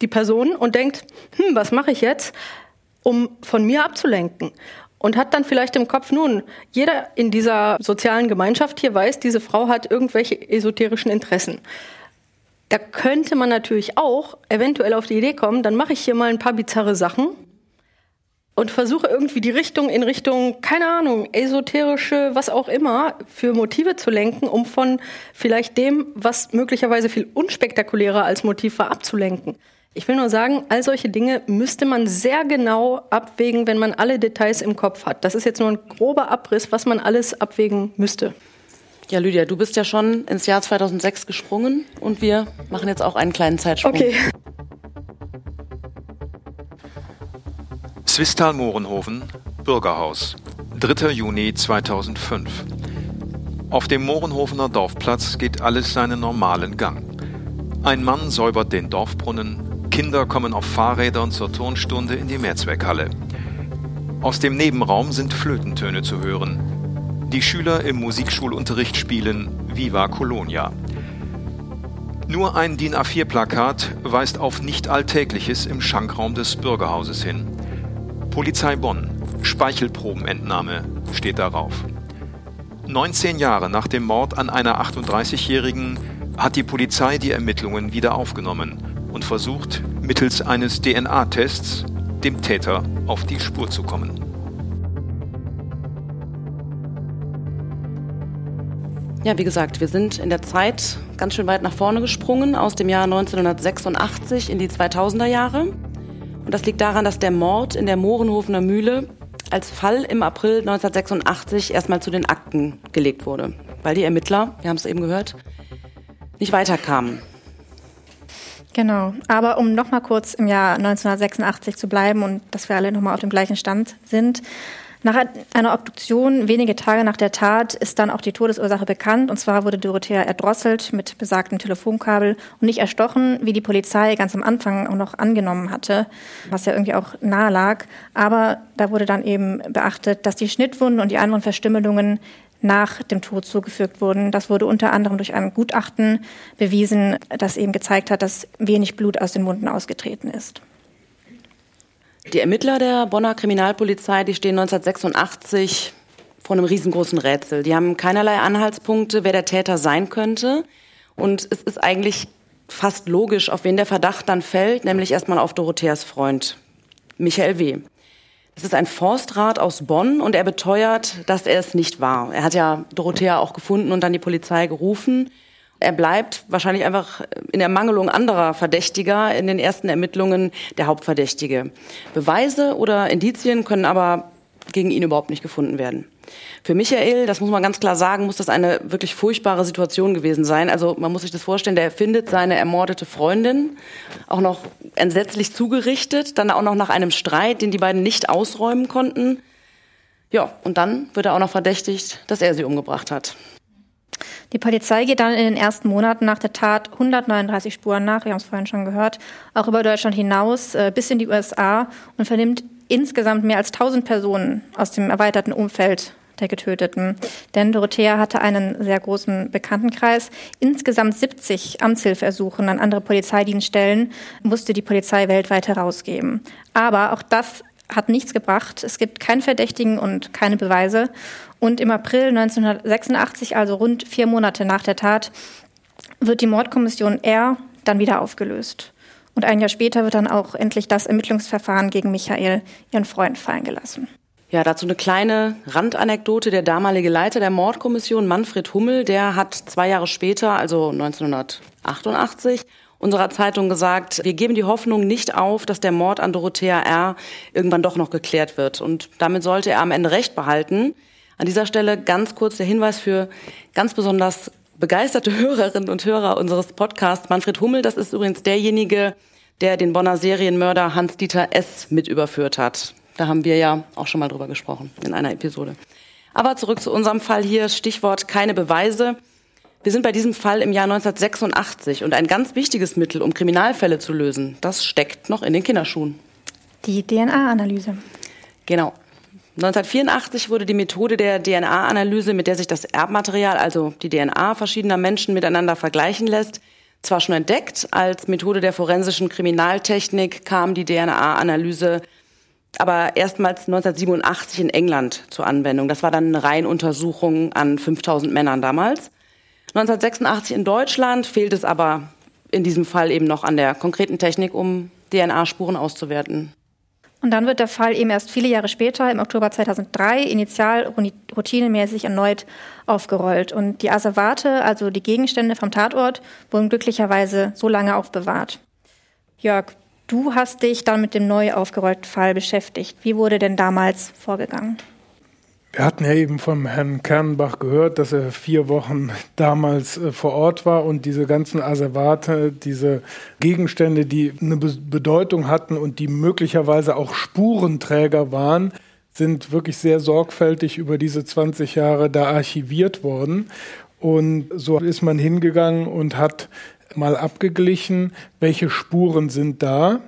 die Person und denkt, hm, was mache ich jetzt, um von mir abzulenken? Und hat dann vielleicht im Kopf, nun, jeder in dieser sozialen Gemeinschaft hier weiß, diese Frau hat irgendwelche esoterischen Interessen. Da könnte man natürlich auch eventuell auf die Idee kommen, dann mache ich hier mal ein paar bizarre Sachen und versuche irgendwie die Richtung in Richtung, keine Ahnung, esoterische, was auch immer, für Motive zu lenken, um von vielleicht dem, was möglicherweise viel unspektakulärer als Motiv war, abzulenken. Ich will nur sagen, all solche Dinge müsste man sehr genau abwägen, wenn man alle Details im Kopf hat. Das ist jetzt nur ein grober Abriss, was man alles abwägen müsste. Ja, Lydia, du bist ja schon ins Jahr 2006 gesprungen und wir machen jetzt auch einen kleinen Zeitsprung. Okay. Swistal-Mohrenhofen, Bürgerhaus, 3. Juni 2005. Auf dem Mohrenhofener Dorfplatz geht alles seinen normalen Gang. Ein Mann säubert den Dorfbrunnen, Kinder kommen auf Fahrrädern zur Turnstunde in die Mehrzweckhalle. Aus dem Nebenraum sind Flötentöne zu hören. Die Schüler im Musikschulunterricht spielen Viva Colonia. Nur ein DIN A4-Plakat weist auf Nicht-Alltägliches im Schankraum des Bürgerhauses hin. Polizei Bonn, Speichelprobenentnahme steht darauf. 19 Jahre nach dem Mord an einer 38-Jährigen hat die Polizei die Ermittlungen wieder aufgenommen und versucht, mittels eines DNA-Tests dem Täter auf die Spur zu kommen. Ja, wie gesagt, wir sind in der Zeit ganz schön weit nach vorne gesprungen, aus dem Jahr 1986 in die 2000er Jahre. Und das liegt daran, dass der Mord in der Mohrenhofener Mühle als Fall im April 1986 erstmal zu den Akten gelegt wurde, weil die Ermittler, wir haben es eben gehört, nicht weiterkamen. Genau, aber um nochmal kurz im Jahr 1986 zu bleiben und dass wir alle nochmal auf dem gleichen Stand sind, nach einer Obduktion wenige Tage nach der Tat ist dann auch die Todesursache bekannt. Und zwar wurde Dorothea erdrosselt mit besagtem Telefonkabel und nicht erstochen, wie die Polizei ganz am Anfang auch noch angenommen hatte, was ja irgendwie auch nahe lag. Aber da wurde dann eben beachtet, dass die Schnittwunden und die anderen Verstümmelungen nach dem Tod zugefügt wurden. Das wurde unter anderem durch ein Gutachten bewiesen, das eben gezeigt hat, dass wenig Blut aus den Wunden ausgetreten ist. Die Ermittler der Bonner Kriminalpolizei, die stehen 1986 vor einem riesengroßen Rätsel. Die haben keinerlei Anhaltspunkte, wer der Täter sein könnte. Und es ist eigentlich fast logisch, auf wen der Verdacht dann fällt, nämlich erstmal auf Dorotheas Freund, Michael W. Es ist ein Forstrat aus Bonn und er beteuert, dass er es nicht war. Er hat ja Dorothea auch gefunden und dann die Polizei gerufen. Er bleibt wahrscheinlich einfach in Ermangelung anderer Verdächtiger in den ersten Ermittlungen der Hauptverdächtige. Beweise oder Indizien können aber gegen ihn überhaupt nicht gefunden werden. Für Michael, das muss man ganz klar sagen, muss das eine wirklich furchtbare Situation gewesen sein. Also man muss sich das vorstellen, der findet seine ermordete Freundin, auch noch entsetzlich zugerichtet, dann auch noch nach einem Streit, den die beiden nicht ausräumen konnten. Ja, und dann wird er auch noch verdächtigt, dass er sie umgebracht hat. Die Polizei geht dann in den ersten Monaten nach der Tat 139 Spuren nach, wir haben es vorhin schon gehört, auch über Deutschland hinaus äh, bis in die USA und vernimmt insgesamt mehr als 1000 Personen aus dem erweiterten Umfeld der Getöteten. Denn Dorothea hatte einen sehr großen Bekanntenkreis. Insgesamt 70 Amtshilfeersuchen an andere Polizeidienststellen musste die Polizei weltweit herausgeben. Aber auch das hat nichts gebracht. Es gibt keinen Verdächtigen und keine Beweise. Und im April 1986, also rund vier Monate nach der Tat, wird die Mordkommission R dann wieder aufgelöst. Und ein Jahr später wird dann auch endlich das Ermittlungsverfahren gegen Michael, ihren Freund, fallen gelassen. Ja, dazu eine kleine Randanekdote. Der damalige Leiter der Mordkommission, Manfred Hummel, der hat zwei Jahre später, also 1988, unserer Zeitung gesagt, wir geben die Hoffnung nicht auf, dass der Mord an Dorothea R. irgendwann doch noch geklärt wird. Und damit sollte er am Ende recht behalten. An dieser Stelle ganz kurz der Hinweis für ganz besonders begeisterte Hörerinnen und Hörer unseres Podcasts. Manfred Hummel, das ist übrigens derjenige, der den Bonner Serienmörder Hans-Dieter S. mit überführt hat. Da haben wir ja auch schon mal drüber gesprochen in einer Episode. Aber zurück zu unserem Fall hier. Stichwort keine Beweise. Wir sind bei diesem Fall im Jahr 1986 und ein ganz wichtiges Mittel, um Kriminalfälle zu lösen, das steckt noch in den Kinderschuhen. Die DNA-Analyse. Genau. 1984 wurde die Methode der DNA-Analyse, mit der sich das Erbmaterial, also die DNA verschiedener Menschen miteinander vergleichen lässt, zwar schon entdeckt. Als Methode der forensischen Kriminaltechnik kam die DNA-Analyse aber erstmals 1987 in England zur Anwendung. Das war dann eine Reihenuntersuchung an 5000 Männern damals. 1986 in Deutschland fehlt es aber in diesem Fall eben noch an der konkreten Technik, um DNA-Spuren auszuwerten. Und dann wird der Fall eben erst viele Jahre später, im Oktober 2003, initial routinemäßig erneut aufgerollt. Und die Asservate, also die Gegenstände vom Tatort, wurden glücklicherweise so lange aufbewahrt. Jörg, du hast dich dann mit dem neu aufgerollten Fall beschäftigt. Wie wurde denn damals vorgegangen? Wir hatten ja eben vom Herrn Kernbach gehört, dass er vier Wochen damals äh, vor Ort war und diese ganzen Asservate, diese Gegenstände, die eine Be Bedeutung hatten und die möglicherweise auch Spurenträger waren, sind wirklich sehr sorgfältig über diese 20 Jahre da archiviert worden. Und so ist man hingegangen und hat mal abgeglichen, welche Spuren sind da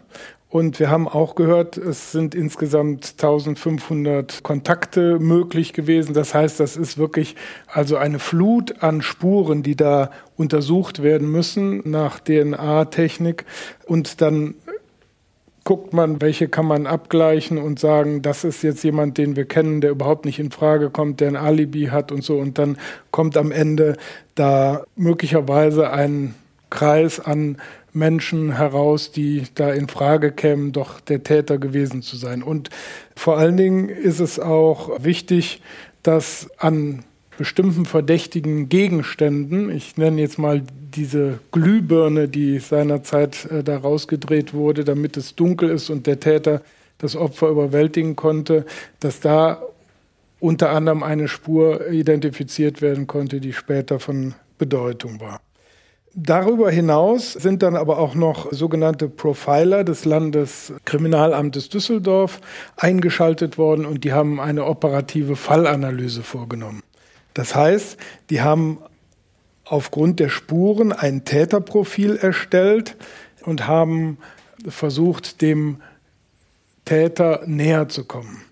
Und wir haben auch gehört, es sind insgesamt 1500 Kontakte möglich gewesen. Das heißt, das ist wirklich also eine Flut an Spuren, die da untersucht werden müssen nach DNA-Technik. Und dann guckt man, welche kann man abgleichen und sagen, das ist jetzt jemand, den wir kennen, der überhaupt nicht in Frage kommt, der ein Alibi hat und so. Und dann kommt am Ende da möglicherweise ein Kreis an Menschen heraus, die da in Frage kämen, doch der Täter gewesen zu sein. Und vor allen Dingen ist es auch wichtig, dass an bestimmten verdächtigen Gegenständen, ich nenne jetzt mal diese Glühbirne, die seinerzeit äh, da rausgedreht wurde, damit es dunkel ist und der Täter das Opfer überwältigen konnte, dass da unter anderem eine Spur identifiziert werden konnte, die später von Bedeutung war. Darüber hinaus sind dann aber auch noch sogenannte Profiler des Landeskriminalamtes Düsseldorf eingeschaltet worden und die haben eine operative Fallanalyse vorgenommen. Das heißt, die haben aufgrund der Spuren ein Täterprofil erstellt und haben versucht, dem Täter näher zu kommen.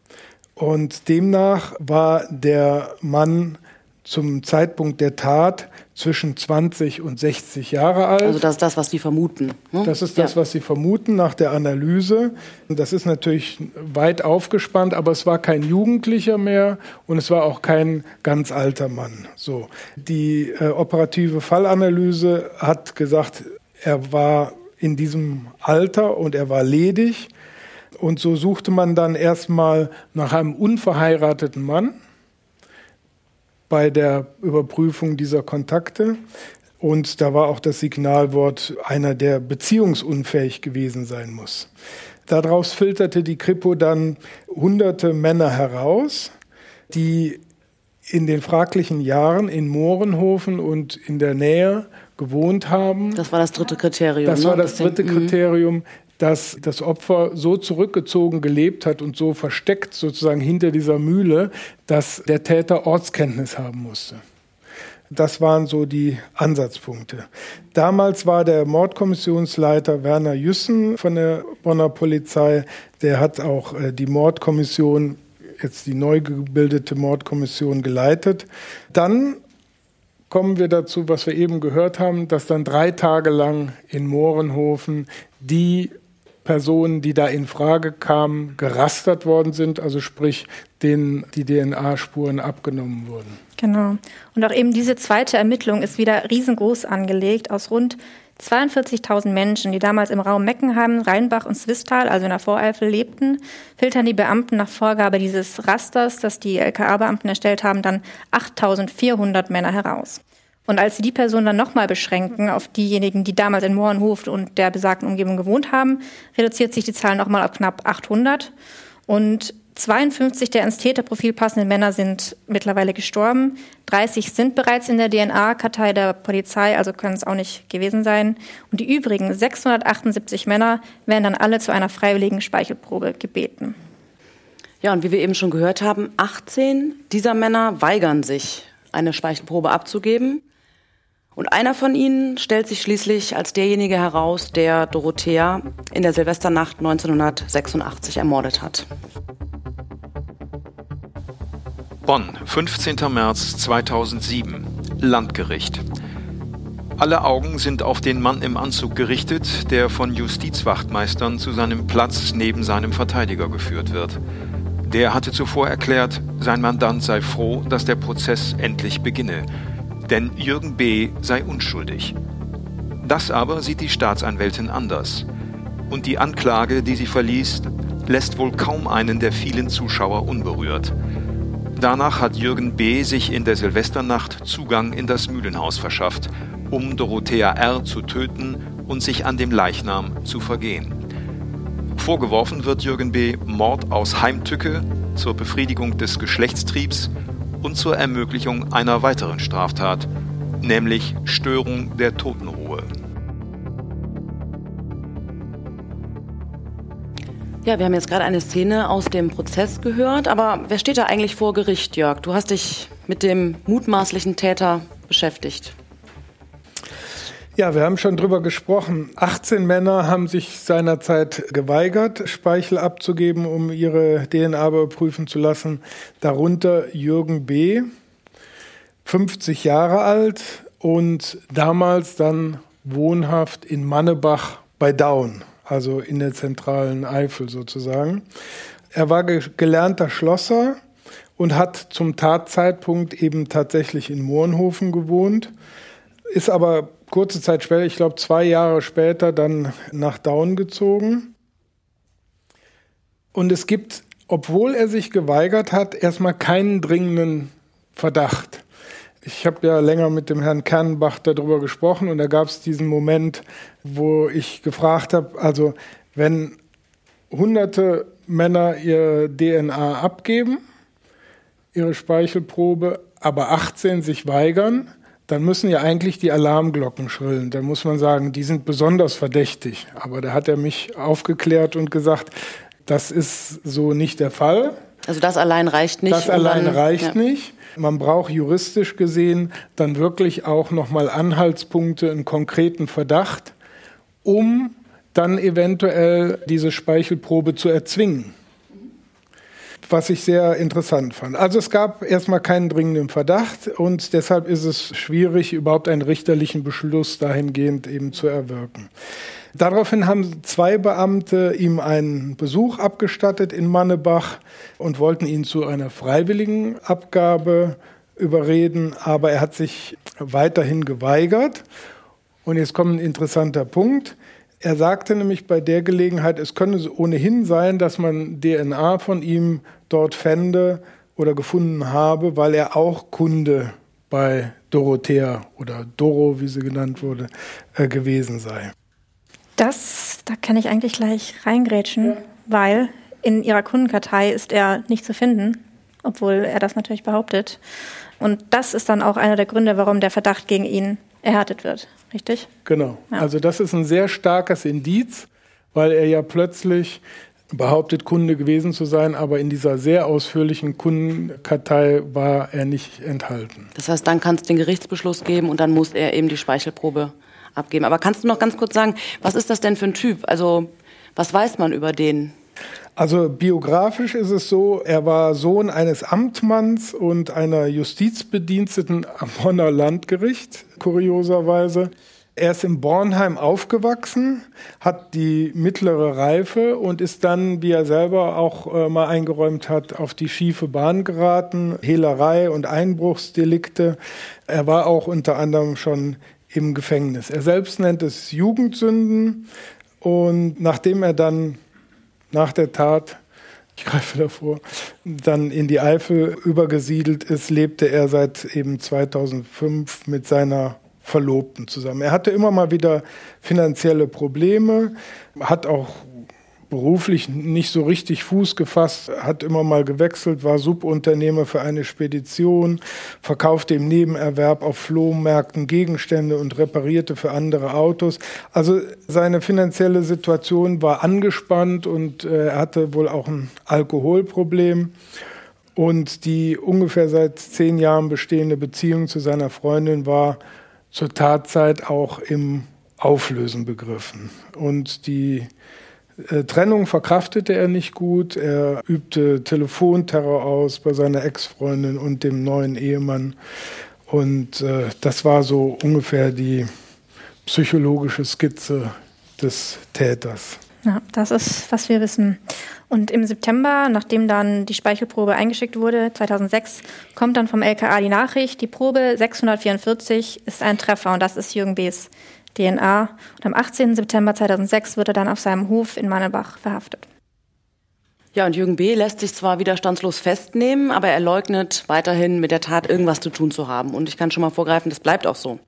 Und demnach war der Mann zum Zeitpunkt der Tat zwischen 20 und 60 Jahre alt. Also das ist das, was Sie vermuten. Ne? Das ist das, ja. was Sie vermuten nach der Analyse. Das ist natürlich weit aufgespannt, aber es war kein Jugendlicher mehr und es war auch kein ganz alter Mann. So. Die äh, operative Fallanalyse hat gesagt, er war in diesem Alter und er war ledig. Und so suchte man dann erstmal nach einem unverheirateten Mann bei der Überprüfung dieser Kontakte. Und da war auch das Signalwort einer, der beziehungsunfähig gewesen sein muss. Daraus filterte die Kripo dann hunderte Männer heraus, die in den fraglichen Jahren in Mohrenhofen und in der Nähe gewohnt haben. Das war das dritte Kriterium. Das ne? war das dritte Kriterium dass das Opfer so zurückgezogen gelebt hat und so versteckt sozusagen hinter dieser Mühle, dass der Täter Ortskenntnis haben musste. Das waren so die Ansatzpunkte. Damals war der Mordkommissionsleiter Werner Jüssen von der Bonner Polizei. Der hat auch äh, die Mordkommission, jetzt die neu gebildete Mordkommission geleitet. Dann kommen wir dazu, was wir eben gehört haben, dass dann drei Tage lang in Mohrenhofen die Personen, die da in Frage kamen, gerastert worden sind, also sprich, denen die DNA-Spuren abgenommen wurden. Genau. Und auch eben diese zweite Ermittlung ist wieder riesengroß angelegt. Aus rund 42.000 Menschen, die damals im Raum Meckenheim, Rheinbach und Zwistal, also in der Voreifel, lebten, filtern die Beamten nach Vorgabe dieses Rasters, das die LKA-Beamten erstellt haben, dann 8.400 Männer heraus. Und als sie die Person dann nochmal beschränken auf diejenigen, die damals in Mohrenhof und der besagten Umgebung gewohnt haben, reduziert sich die Zahl nochmal auf knapp 800. Und 52 der ins Täterprofil passenden Männer sind mittlerweile gestorben. 30 sind bereits in der DNA-Kartei der Polizei, also können es auch nicht gewesen sein. Und die übrigen 678 Männer werden dann alle zu einer freiwilligen Speichelprobe gebeten. Ja, und wie wir eben schon gehört haben, 18 dieser Männer weigern sich, eine Speichelprobe abzugeben. Und einer von ihnen stellt sich schließlich als derjenige heraus, der Dorothea in der Silvesternacht 1986 ermordet hat. Bonn, 15. März 2007, Landgericht. Alle Augen sind auf den Mann im Anzug gerichtet, der von Justizwachtmeistern zu seinem Platz neben seinem Verteidiger geführt wird. Der hatte zuvor erklärt, sein Mandant sei froh, dass der Prozess endlich beginne denn Jürgen B. sei unschuldig. Das aber sieht die Staatsanwältin anders. Und die Anklage, die sie verliest, lässt wohl kaum einen der vielen Zuschauer unberührt. Danach hat Jürgen B. sich in der Silvesternacht Zugang in das Mühlenhaus verschafft, um Dorothea R. zu töten und sich an dem Leichnam zu vergehen. Vorgeworfen wird Jürgen B. Mord aus Heimtücke zur Befriedigung des Geschlechtstriebs und zur Ermöglichung einer weiteren Straftat, nämlich Störung der Totenruhe. Ja, wir haben jetzt gerade eine Szene aus dem Prozess gehört, aber wer steht da eigentlich vor Gericht, Jörg? Du hast dich mit dem mutmaßlichen Täter beschäftigt. Ja, wir haben schon drüber gesprochen. 18 Männer haben sich seinerzeit geweigert, Speichel abzugeben, um ihre DNA überprüfen zu lassen. Darunter Jürgen B., 50 Jahre alt und damals dann wohnhaft in Mannebach bei Daun, also in der zentralen Eifel sozusagen. Er war gelernter Schlosser und hat zum Tatzeitpunkt eben tatsächlich in Mohrenhofen gewohnt, ist aber kurze Zeit später, ich glaube zwei Jahre später, dann nach Daun gezogen. Und es gibt, obwohl er sich geweigert hat, erstmal keinen dringenden Verdacht. Ich habe ja länger mit dem Herrn Kernbach darüber gesprochen und da gab es diesen Moment, wo ich gefragt habe, also wenn hunderte Männer ihr DNA abgeben, ihre Speichelprobe, aber 18 sich weigern, dann müssen ja eigentlich die Alarmglocken schrillen. Dann muss man sagen, die sind besonders verdächtig. Aber da hat er mich aufgeklärt und gesagt, das ist so nicht der Fall. Also das allein reicht nicht. Das allein reicht ja. nicht. Man braucht juristisch gesehen dann wirklich auch nochmal Anhaltspunkte, einen konkreten Verdacht, um dann eventuell diese Speichelprobe zu erzwingen was ich sehr interessant fand. Also es gab erstmal keinen dringenden Verdacht und deshalb ist es schwierig, überhaupt einen richterlichen Beschluss dahingehend eben zu erwirken. Daraufhin haben zwei Beamte ihm einen Besuch abgestattet in Mannebach und wollten ihn zu einer freiwilligen Abgabe überreden, aber er hat sich weiterhin geweigert. Und jetzt kommt ein interessanter Punkt. Er sagte nämlich bei der Gelegenheit, es könne ohnehin sein, dass man DNA von ihm dort fände oder gefunden habe, weil er auch Kunde bei Dorothea oder Doro, wie sie genannt wurde, äh, gewesen sei. Das, da kann ich eigentlich gleich reingrätschen, ja. weil in ihrer Kundenkartei ist er nicht zu finden, obwohl er das natürlich behauptet. Und das ist dann auch einer der Gründe, warum der Verdacht gegen ihn erhärtet wird, richtig? Genau. Ja. Also das ist ein sehr starkes Indiz, weil er ja plötzlich behauptet, Kunde gewesen zu sein, aber in dieser sehr ausführlichen Kundenkartei war er nicht enthalten. Das heißt, dann kann es den Gerichtsbeschluss geben und dann muss er eben die Speichelprobe abgeben. Aber kannst du noch ganz kurz sagen, was ist das denn für ein Typ? Also was weiß man über den? Also biografisch ist es so, er war Sohn eines Amtmanns und einer Justizbediensteten am Bonner Landgericht, kurioserweise. Er ist in Bornheim aufgewachsen, hat die mittlere Reife und ist dann, wie er selber auch äh, mal eingeräumt hat, auf die schiefe Bahn geraten, Hehlerei und Einbruchsdelikte. Er war auch unter anderem schon im Gefängnis. Er selbst nennt es Jugendsünden und nachdem er dann nach der Tat ich greife davor, dann in die Eifel übergesiedelt ist, lebte er seit eben 2005 mit seiner Verlobten zusammen. Er hatte immer mal wieder finanzielle Probleme, hat auch beruflich nicht so richtig Fuß gefasst, hat immer mal gewechselt, war Subunternehmer für eine Spedition, verkaufte im Nebenerwerb auf Flohmärkten Gegenstände und reparierte für andere Autos. Also seine finanzielle Situation war angespannt und äh, er hatte wohl auch ein Alkoholproblem. Und die ungefähr seit zehn Jahren bestehende Beziehung zu seiner Freundin war zur Tatzeit auch im Auflösen begriffen. Und die Trennung verkraftete er nicht gut. Er übte Telefonterror aus bei seiner Ex-Freundin und dem neuen Ehemann. Und äh, das war so ungefähr die psychologische Skizze des Täters. Ja, das ist, was wir wissen. Und im September, nachdem dann die Speichelprobe eingeschickt wurde, 2006, kommt dann vom LKA die Nachricht, die Probe 644 ist ein Treffer und das ist Jürgen B.'s DNA. Und am 18. September 2006 wird er dann auf seinem Hof in Mannebach verhaftet. Ja, und Jürgen B. lässt sich zwar widerstandslos festnehmen, aber er leugnet weiterhin mit der Tat irgendwas zu tun zu haben. Und ich kann schon mal vorgreifen, das bleibt auch so.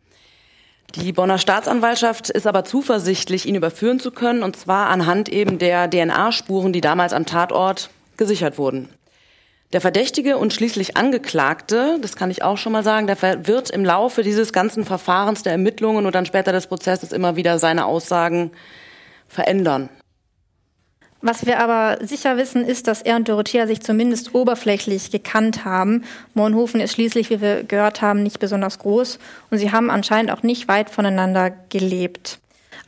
Die Bonner Staatsanwaltschaft ist aber zuversichtlich, ihn überführen zu können, und zwar anhand eben der DNA-Spuren, die damals am Tatort gesichert wurden. Der Verdächtige und schließlich Angeklagte, das kann ich auch schon mal sagen, der wird im Laufe dieses ganzen Verfahrens der Ermittlungen und dann später des Prozesses immer wieder seine Aussagen verändern. Was wir aber sicher wissen, ist, dass er und Dorothea sich zumindest oberflächlich gekannt haben. Mohnhofen ist schließlich, wie wir gehört haben, nicht besonders groß und sie haben anscheinend auch nicht weit voneinander gelebt.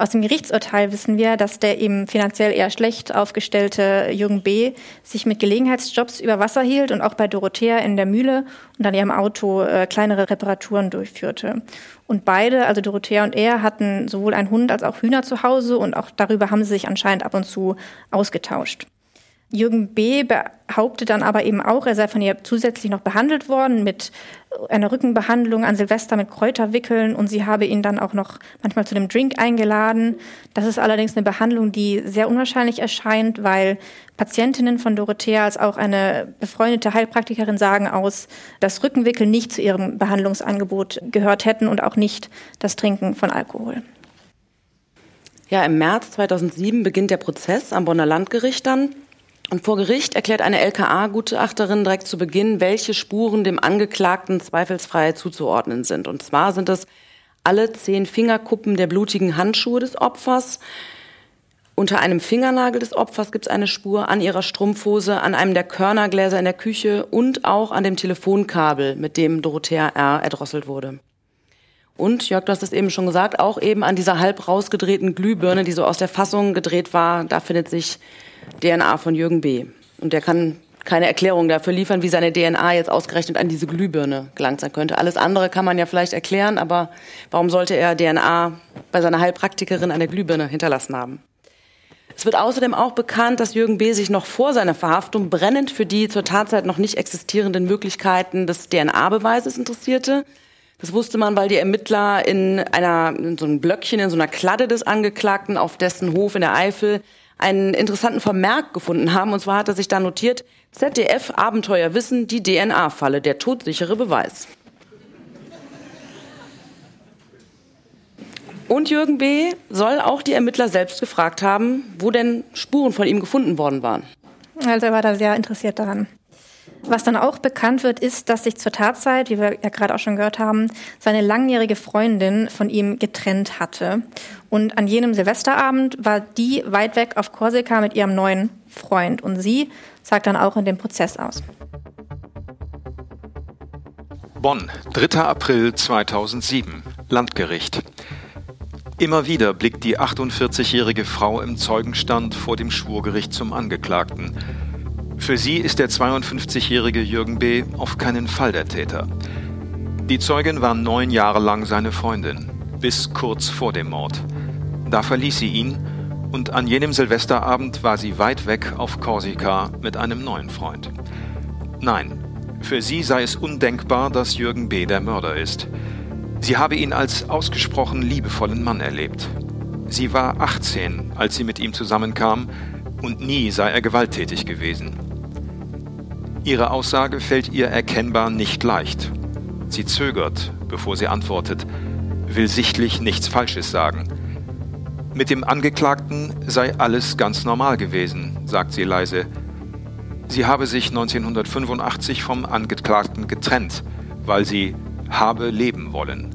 Aus dem Gerichtsurteil wissen wir, dass der eben finanziell eher schlecht aufgestellte Jürgen B. sich mit Gelegenheitsjobs über Wasser hielt und auch bei Dorothea in der Mühle und an ihrem Auto äh, kleinere Reparaturen durchführte. Und beide, also Dorothea und er, hatten sowohl einen Hund als auch Hühner zu Hause und auch darüber haben sie sich anscheinend ab und zu ausgetauscht. Jürgen B. behauptet dann aber eben auch, er sei von ihr zusätzlich noch behandelt worden mit einer Rückenbehandlung an Silvester mit Kräuterwickeln und sie habe ihn dann auch noch manchmal zu dem Drink eingeladen. Das ist allerdings eine Behandlung, die sehr unwahrscheinlich erscheint, weil Patientinnen von Dorothea als auch eine befreundete Heilpraktikerin sagen aus, dass Rückenwickeln nicht zu ihrem Behandlungsangebot gehört hätten und auch nicht das Trinken von Alkohol. Ja, im März 2007 beginnt der Prozess am Bonner Landgericht dann. Und vor Gericht erklärt eine LKA-Gutachterin direkt zu Beginn, welche Spuren dem Angeklagten zweifelsfrei zuzuordnen sind. Und zwar sind es alle zehn Fingerkuppen der blutigen Handschuhe des Opfers. Unter einem Fingernagel des Opfers gibt es eine Spur, an ihrer Strumpfhose, an einem der Körnergläser in der Küche und auch an dem Telefonkabel, mit dem Dorothea R. erdrosselt wurde. Und, Jörg, du hast es eben schon gesagt, auch eben an dieser halb rausgedrehten Glühbirne, die so aus der Fassung gedreht war, da findet sich DNA von Jürgen B. Und der kann keine Erklärung dafür liefern, wie seine DNA jetzt ausgerechnet an diese Glühbirne gelangt sein könnte. Alles andere kann man ja vielleicht erklären, aber warum sollte er DNA bei seiner Heilpraktikerin an der Glühbirne hinterlassen haben? Es wird außerdem auch bekannt, dass Jürgen B. sich noch vor seiner Verhaftung brennend für die zur Tatzeit noch nicht existierenden Möglichkeiten des DNA-Beweises interessierte. Das wusste man, weil die Ermittler in einer, in so einem Blöckchen, in so einer Kladde des Angeklagten auf dessen Hof in der Eifel einen interessanten Vermerk gefunden haben. Und zwar hat er sich da notiert, ZDF Abenteuerwissen, die DNA-Falle, der todsichere Beweis. Und Jürgen B. soll auch die Ermittler selbst gefragt haben, wo denn Spuren von ihm gefunden worden waren. Also er war da sehr interessiert daran. Was dann auch bekannt wird, ist, dass sich zur Tatzeit, wie wir ja gerade auch schon gehört haben, seine langjährige Freundin von ihm getrennt hatte. Und an jenem Silvesterabend war die weit weg auf Korsika mit ihrem neuen Freund. Und sie sagt dann auch in dem Prozess aus. Bonn, 3. April 2007, Landgericht. Immer wieder blickt die 48-jährige Frau im Zeugenstand vor dem Schwurgericht zum Angeklagten. Für sie ist der 52-jährige Jürgen B. auf keinen Fall der Täter. Die Zeugin war neun Jahre lang seine Freundin, bis kurz vor dem Mord. Da verließ sie ihn und an jenem Silvesterabend war sie weit weg auf Korsika mit einem neuen Freund. Nein, für sie sei es undenkbar, dass Jürgen B. der Mörder ist. Sie habe ihn als ausgesprochen liebevollen Mann erlebt. Sie war 18, als sie mit ihm zusammenkam, und nie sei er gewalttätig gewesen. Ihre Aussage fällt ihr erkennbar nicht leicht. Sie zögert, bevor sie antwortet, will sichtlich nichts Falsches sagen. Mit dem Angeklagten sei alles ganz normal gewesen, sagt sie leise. Sie habe sich 1985 vom Angeklagten getrennt, weil sie habe leben wollen.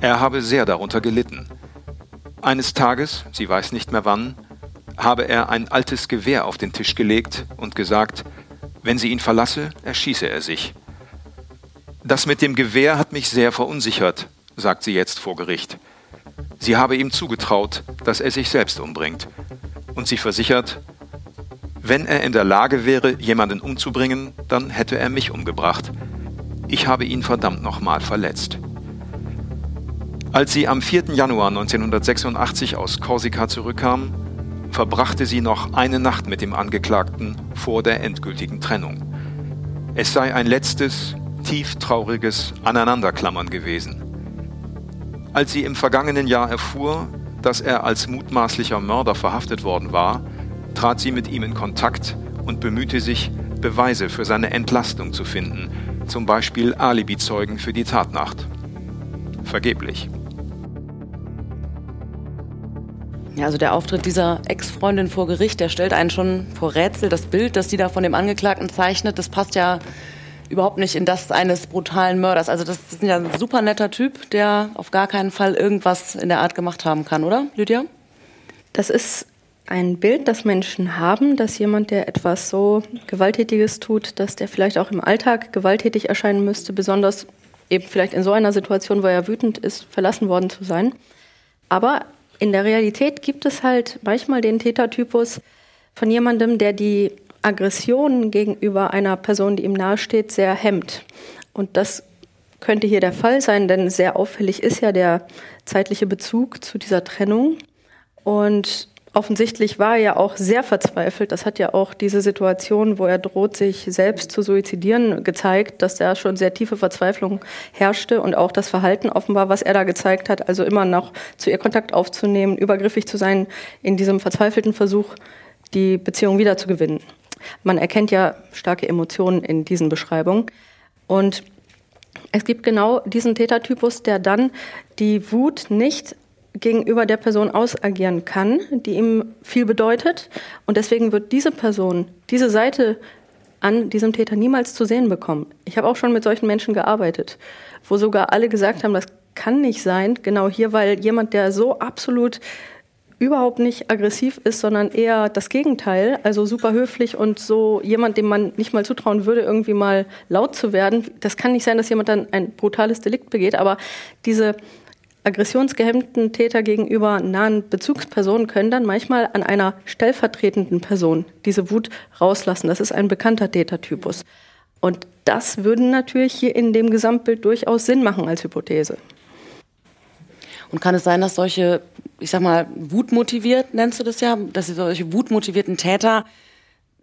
Er habe sehr darunter gelitten. Eines Tages, sie weiß nicht mehr wann, habe er ein altes Gewehr auf den Tisch gelegt und gesagt, wenn sie ihn verlasse, erschieße er sich. Das mit dem Gewehr hat mich sehr verunsichert, sagt sie jetzt vor Gericht. Sie habe ihm zugetraut, dass er sich selbst umbringt. Und sie versichert, wenn er in der Lage wäre, jemanden umzubringen, dann hätte er mich umgebracht. Ich habe ihn verdammt nochmal verletzt. Als sie am 4. Januar 1986 aus Korsika zurückkam, verbrachte sie noch eine Nacht mit dem Angeklagten vor der endgültigen Trennung. Es sei ein letztes, tief trauriges Aneinanderklammern gewesen. Als sie im vergangenen Jahr erfuhr, dass er als mutmaßlicher Mörder verhaftet worden war, trat sie mit ihm in Kontakt und bemühte sich, Beweise für seine Entlastung zu finden, zum Beispiel Alibizeugen für die Tatnacht. Vergeblich. Ja, also der Auftritt dieser Ex-Freundin vor Gericht, der stellt einen schon vor Rätsel. Das Bild, das sie da von dem Angeklagten zeichnet, das passt ja überhaupt nicht in das eines brutalen Mörders. Also das ist ja ein super netter Typ, der auf gar keinen Fall irgendwas in der Art gemacht haben kann, oder, Lydia? Das ist ein Bild, das Menschen haben, dass jemand, der etwas so Gewalttätiges tut, dass der vielleicht auch im Alltag gewalttätig erscheinen müsste, besonders eben vielleicht in so einer Situation, wo er wütend ist, verlassen worden zu sein. Aber in der Realität gibt es halt manchmal den Tätertypus von jemandem, der die Aggression gegenüber einer Person, die ihm nahesteht, sehr hemmt. Und das könnte hier der Fall sein, denn sehr auffällig ist ja der zeitliche Bezug zu dieser Trennung. Und offensichtlich war er ja auch sehr verzweifelt. Das hat ja auch diese Situation, wo er droht, sich selbst zu suizidieren, gezeigt, dass da schon sehr tiefe Verzweiflung herrschte und auch das Verhalten offenbar, was er da gezeigt hat, also immer noch zu ihr Kontakt aufzunehmen, übergriffig zu sein, in diesem verzweifelten Versuch, die Beziehung wiederzugewinnen. Man erkennt ja starke Emotionen in diesen Beschreibungen. Und es gibt genau diesen Tätertypus, der dann die Wut nicht gegenüber der Person ausagieren kann, die ihm viel bedeutet. Und deswegen wird diese Person, diese Seite an diesem Täter niemals zu sehen bekommen. Ich habe auch schon mit solchen Menschen gearbeitet, wo sogar alle gesagt haben, das kann nicht sein, genau hier, weil jemand, der so absolut überhaupt nicht aggressiv ist, sondern eher das Gegenteil, also super höflich und so jemand, dem man nicht mal zutrauen würde, irgendwie mal laut zu werden. Das kann nicht sein, dass jemand dann ein brutales Delikt begeht, aber diese aggressionsgehemmten Täter gegenüber nahen Bezugspersonen können dann manchmal an einer stellvertretenden Person diese Wut rauslassen. Das ist ein bekannter Tätertypus. Und das würde natürlich hier in dem Gesamtbild durchaus Sinn machen als Hypothese. Und kann es sein, dass solche, ich sag mal, wutmotiviert, nennst du das ja, dass solche wutmotivierten Täter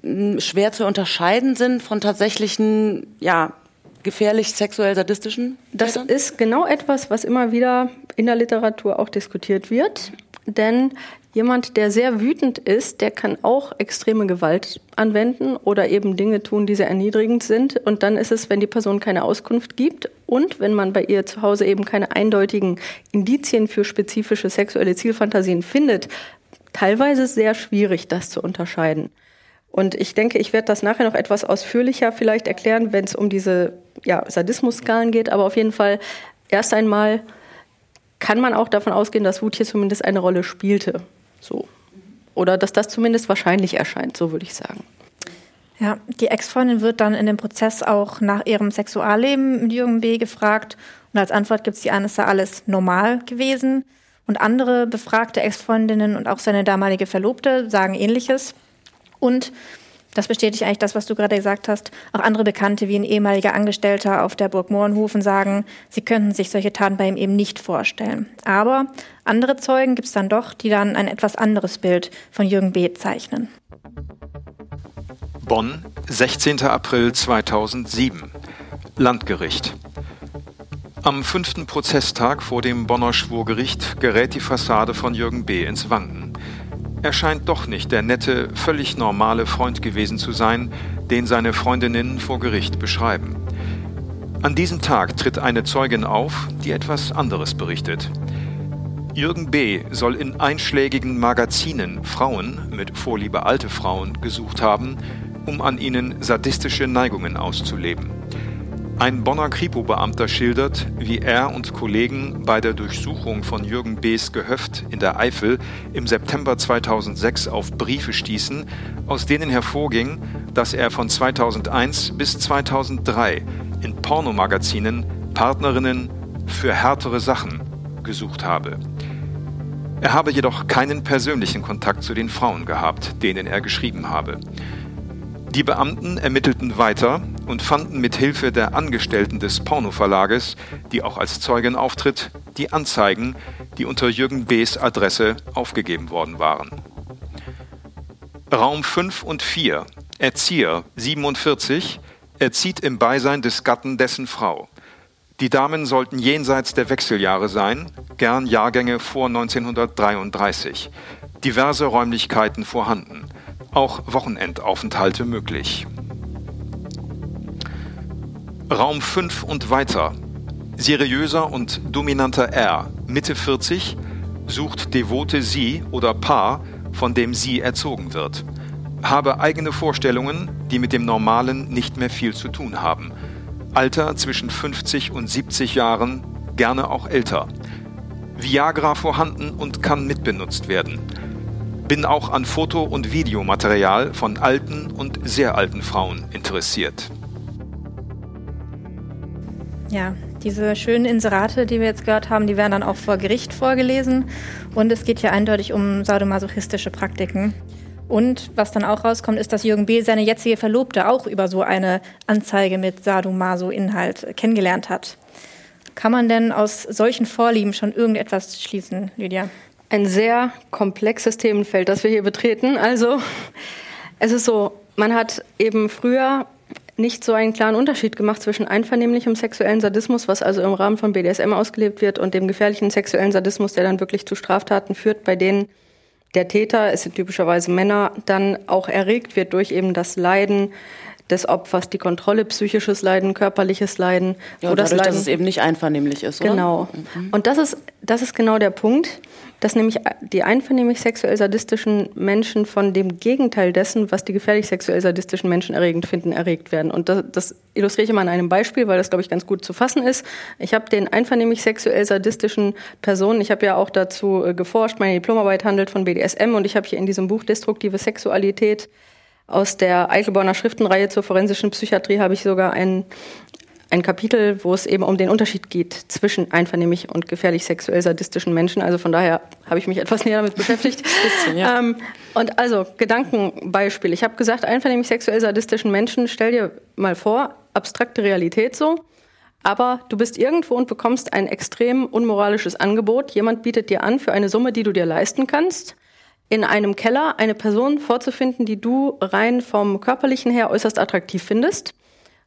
hm, schwer zu unterscheiden sind von tatsächlichen, ja, gefährlich sexuell sadistischen? Das ist genau etwas, was immer wieder in der Literatur auch diskutiert wird. Denn jemand, der sehr wütend ist, der kann auch extreme Gewalt anwenden oder eben Dinge tun, die sehr erniedrigend sind. Und dann ist es, wenn die Person keine Auskunft gibt und wenn man bei ihr zu Hause eben keine eindeutigen Indizien für spezifische sexuelle Zielfantasien findet, teilweise sehr schwierig, das zu unterscheiden. Und ich denke, ich werde das nachher noch etwas ausführlicher vielleicht erklären, wenn es um diese ja, Sadismus-Skalen geht. Aber auf jeden Fall erst einmal kann man auch davon ausgehen, dass Wut hier zumindest eine Rolle spielte. So. Oder dass das zumindest wahrscheinlich erscheint, so würde ich sagen. Ja, die Ex-Freundin wird dann in dem Prozess auch nach ihrem Sexualleben mit Jürgen B. gefragt. Und als Antwort gibt es die an, es sei alles normal gewesen. Und andere befragte Ex-Freundinnen und auch seine damalige Verlobte sagen ähnliches. Und das bestätigt eigentlich das, was du gerade gesagt hast. Auch andere Bekannte wie ein ehemaliger Angestellter auf der Burg Mohrenhofen sagen, sie könnten sich solche Taten bei ihm eben nicht vorstellen. Aber andere Zeugen gibt es dann doch, die dann ein etwas anderes Bild von Jürgen B. zeichnen. Bonn, 16. April 2007. Landgericht. Am fünften Prozesstag vor dem Bonner Schwurgericht gerät die Fassade von Jürgen B. ins Wanken. Er scheint doch nicht der nette, völlig normale Freund gewesen zu sein, den seine Freundinnen vor Gericht beschreiben. An diesem Tag tritt eine Zeugin auf, die etwas anderes berichtet. Jürgen B. soll in einschlägigen Magazinen Frauen, mit Vorliebe alte Frauen, gesucht haben, um an ihnen sadistische Neigungen auszuleben. Ein Bonner Kripo-Beamter schildert, wie er und Kollegen bei der Durchsuchung von Jürgen B.'s Gehöft in der Eifel im September 2006 auf Briefe stießen, aus denen hervorging, dass er von 2001 bis 2003 in Pornomagazinen Partnerinnen für härtere Sachen gesucht habe. Er habe jedoch keinen persönlichen Kontakt zu den Frauen gehabt, denen er geschrieben habe. Die Beamten ermittelten weiter und fanden mit Hilfe der Angestellten des Pornoverlages, die auch als Zeugin auftritt, die Anzeigen, die unter Jürgen B.'s Adresse aufgegeben worden waren. Raum 5 und 4. Erzieher 47 erzieht im Beisein des Gatten dessen Frau. Die Damen sollten jenseits der Wechseljahre sein, gern Jahrgänge vor 1933. Diverse Räumlichkeiten vorhanden auch Wochenendaufenthalte möglich. Raum 5 und weiter. Seriöser und dominanter R, Mitte 40, sucht devote Sie oder Paar, von dem sie erzogen wird. Habe eigene Vorstellungen, die mit dem Normalen nicht mehr viel zu tun haben. Alter zwischen 50 und 70 Jahren, gerne auch älter. Viagra vorhanden und kann mitbenutzt werden bin auch an Foto- und Videomaterial von alten und sehr alten Frauen interessiert. Ja, diese schönen Inserate, die wir jetzt gehört haben, die werden dann auch vor Gericht vorgelesen. Und es geht hier eindeutig um sadomasochistische Praktiken. Und was dann auch rauskommt, ist, dass Jürgen B. seine jetzige Verlobte auch über so eine Anzeige mit Sadomaso-Inhalt kennengelernt hat. Kann man denn aus solchen Vorlieben schon irgendetwas schließen, Lydia? Ein sehr komplexes Themenfeld, das wir hier betreten. Also, es ist so, man hat eben früher nicht so einen klaren Unterschied gemacht zwischen einvernehmlichem sexuellen Sadismus, was also im Rahmen von BDSM ausgelebt wird, und dem gefährlichen sexuellen Sadismus, der dann wirklich zu Straftaten führt, bei denen der Täter, es sind typischerweise Männer, dann auch erregt wird durch eben das Leiden des Opfers, die Kontrolle, psychisches Leiden, körperliches Leiden. Ja, dadurch, Leiden, dass es eben nicht einvernehmlich ist, oder? Genau. Mhm. Und das ist, das ist genau der Punkt dass nämlich die einvernehmlich sexuell sadistischen Menschen von dem Gegenteil dessen, was die gefährlich sexuell sadistischen Menschen erregend finden, erregt werden. Und das, das illustriere ich mal an einem Beispiel, weil das, glaube ich, ganz gut zu fassen ist. Ich habe den einvernehmlich sexuell sadistischen Personen, ich habe ja auch dazu äh, geforscht, meine Diplomarbeit handelt von BDSM und ich habe hier in diesem Buch Destruktive Sexualität aus der Eichelborner Schriftenreihe zur forensischen Psychiatrie habe ich sogar ein, ein Kapitel, wo es eben um den Unterschied geht zwischen einvernehmlich und gefährlich sexuell sadistischen Menschen. Also von daher habe ich mich etwas näher damit beschäftigt. bisschen, ja. ähm, und also Gedankenbeispiel. Ich habe gesagt, einvernehmlich sexuell sadistischen Menschen, stell dir mal vor, abstrakte Realität so. Aber du bist irgendwo und bekommst ein extrem unmoralisches Angebot. Jemand bietet dir an, für eine Summe, die du dir leisten kannst, in einem Keller eine Person vorzufinden, die du rein vom körperlichen her äußerst attraktiv findest.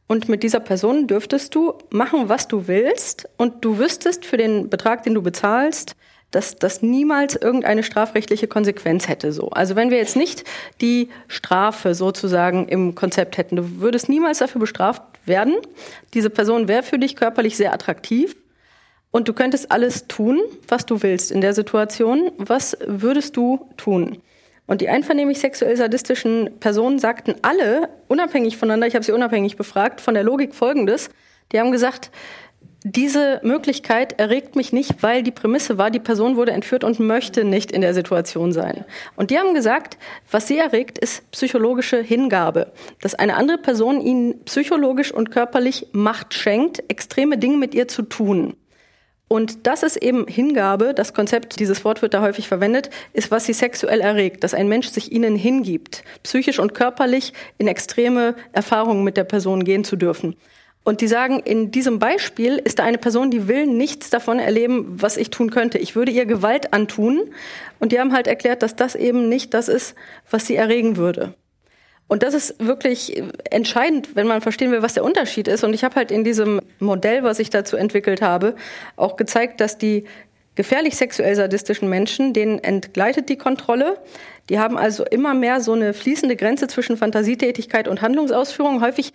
Und mit dieser Person dürftest du machen, was du willst. Und du wüsstest für den Betrag, den du bezahlst, dass das niemals irgendeine strafrechtliche Konsequenz hätte. So. Also wenn wir jetzt nicht die Strafe sozusagen im Konzept hätten, du würdest niemals dafür bestraft werden. Diese Person wäre für dich körperlich sehr attraktiv. Und du könntest alles tun, was du willst in der Situation. Was würdest du tun? Und die einvernehmlich sexuell sadistischen Personen sagten alle, unabhängig voneinander, ich habe sie unabhängig befragt, von der Logik folgendes. Die haben gesagt, diese Möglichkeit erregt mich nicht, weil die Prämisse war, die Person wurde entführt und möchte nicht in der Situation sein. Und die haben gesagt, was sie erregt, ist psychologische Hingabe. Dass eine andere Person ihnen psychologisch und körperlich Macht schenkt, extreme Dinge mit ihr zu tun. Und das ist eben Hingabe, das Konzept, dieses Wort wird da häufig verwendet, ist, was sie sexuell erregt, dass ein Mensch sich ihnen hingibt, psychisch und körperlich in extreme Erfahrungen mit der Person gehen zu dürfen. Und die sagen, in diesem Beispiel ist da eine Person, die will nichts davon erleben, was ich tun könnte. Ich würde ihr Gewalt antun. Und die haben halt erklärt, dass das eben nicht das ist, was sie erregen würde. Und das ist wirklich entscheidend, wenn man verstehen will, was der Unterschied ist. Und ich habe halt in diesem Modell, was ich dazu entwickelt habe, auch gezeigt, dass die gefährlich sexuell sadistischen Menschen, denen entgleitet die Kontrolle. Die haben also immer mehr so eine fließende Grenze zwischen Fantasietätigkeit und Handlungsausführung. Häufig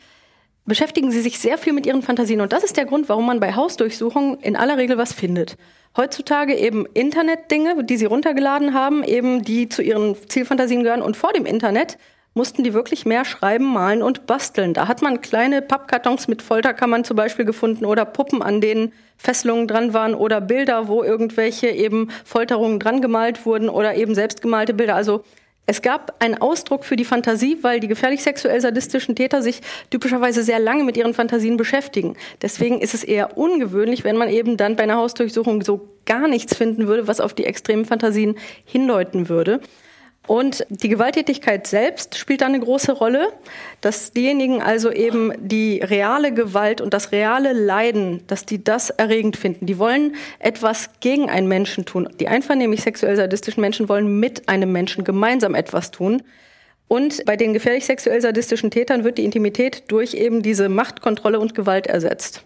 beschäftigen sie sich sehr viel mit ihren Fantasien. Und das ist der Grund, warum man bei Hausdurchsuchungen in aller Regel was findet. Heutzutage eben Internetdinge, die sie runtergeladen haben, eben die zu ihren Zielfantasien gehören. Und vor dem Internet mussten die wirklich mehr schreiben, malen und basteln. Da hat man kleine Pappkartons mit Folterkammern zum Beispiel gefunden oder Puppen, an denen Fesselungen dran waren oder Bilder, wo irgendwelche eben Folterungen dran gemalt wurden oder eben selbstgemalte Bilder. Also es gab einen Ausdruck für die Fantasie, weil die gefährlich sexuell sadistischen Täter sich typischerweise sehr lange mit ihren Fantasien beschäftigen. Deswegen ist es eher ungewöhnlich, wenn man eben dann bei einer Hausdurchsuchung so gar nichts finden würde, was auf die extremen Fantasien hindeuten würde. Und die Gewalttätigkeit selbst spielt da eine große Rolle, dass diejenigen also eben die reale Gewalt und das reale Leiden, dass die das erregend finden. Die wollen etwas gegen einen Menschen tun. Die einvernehmlich sexuell sadistischen Menschen wollen mit einem Menschen gemeinsam etwas tun. Und bei den gefährlich sexuell sadistischen Tätern wird die Intimität durch eben diese Machtkontrolle und Gewalt ersetzt.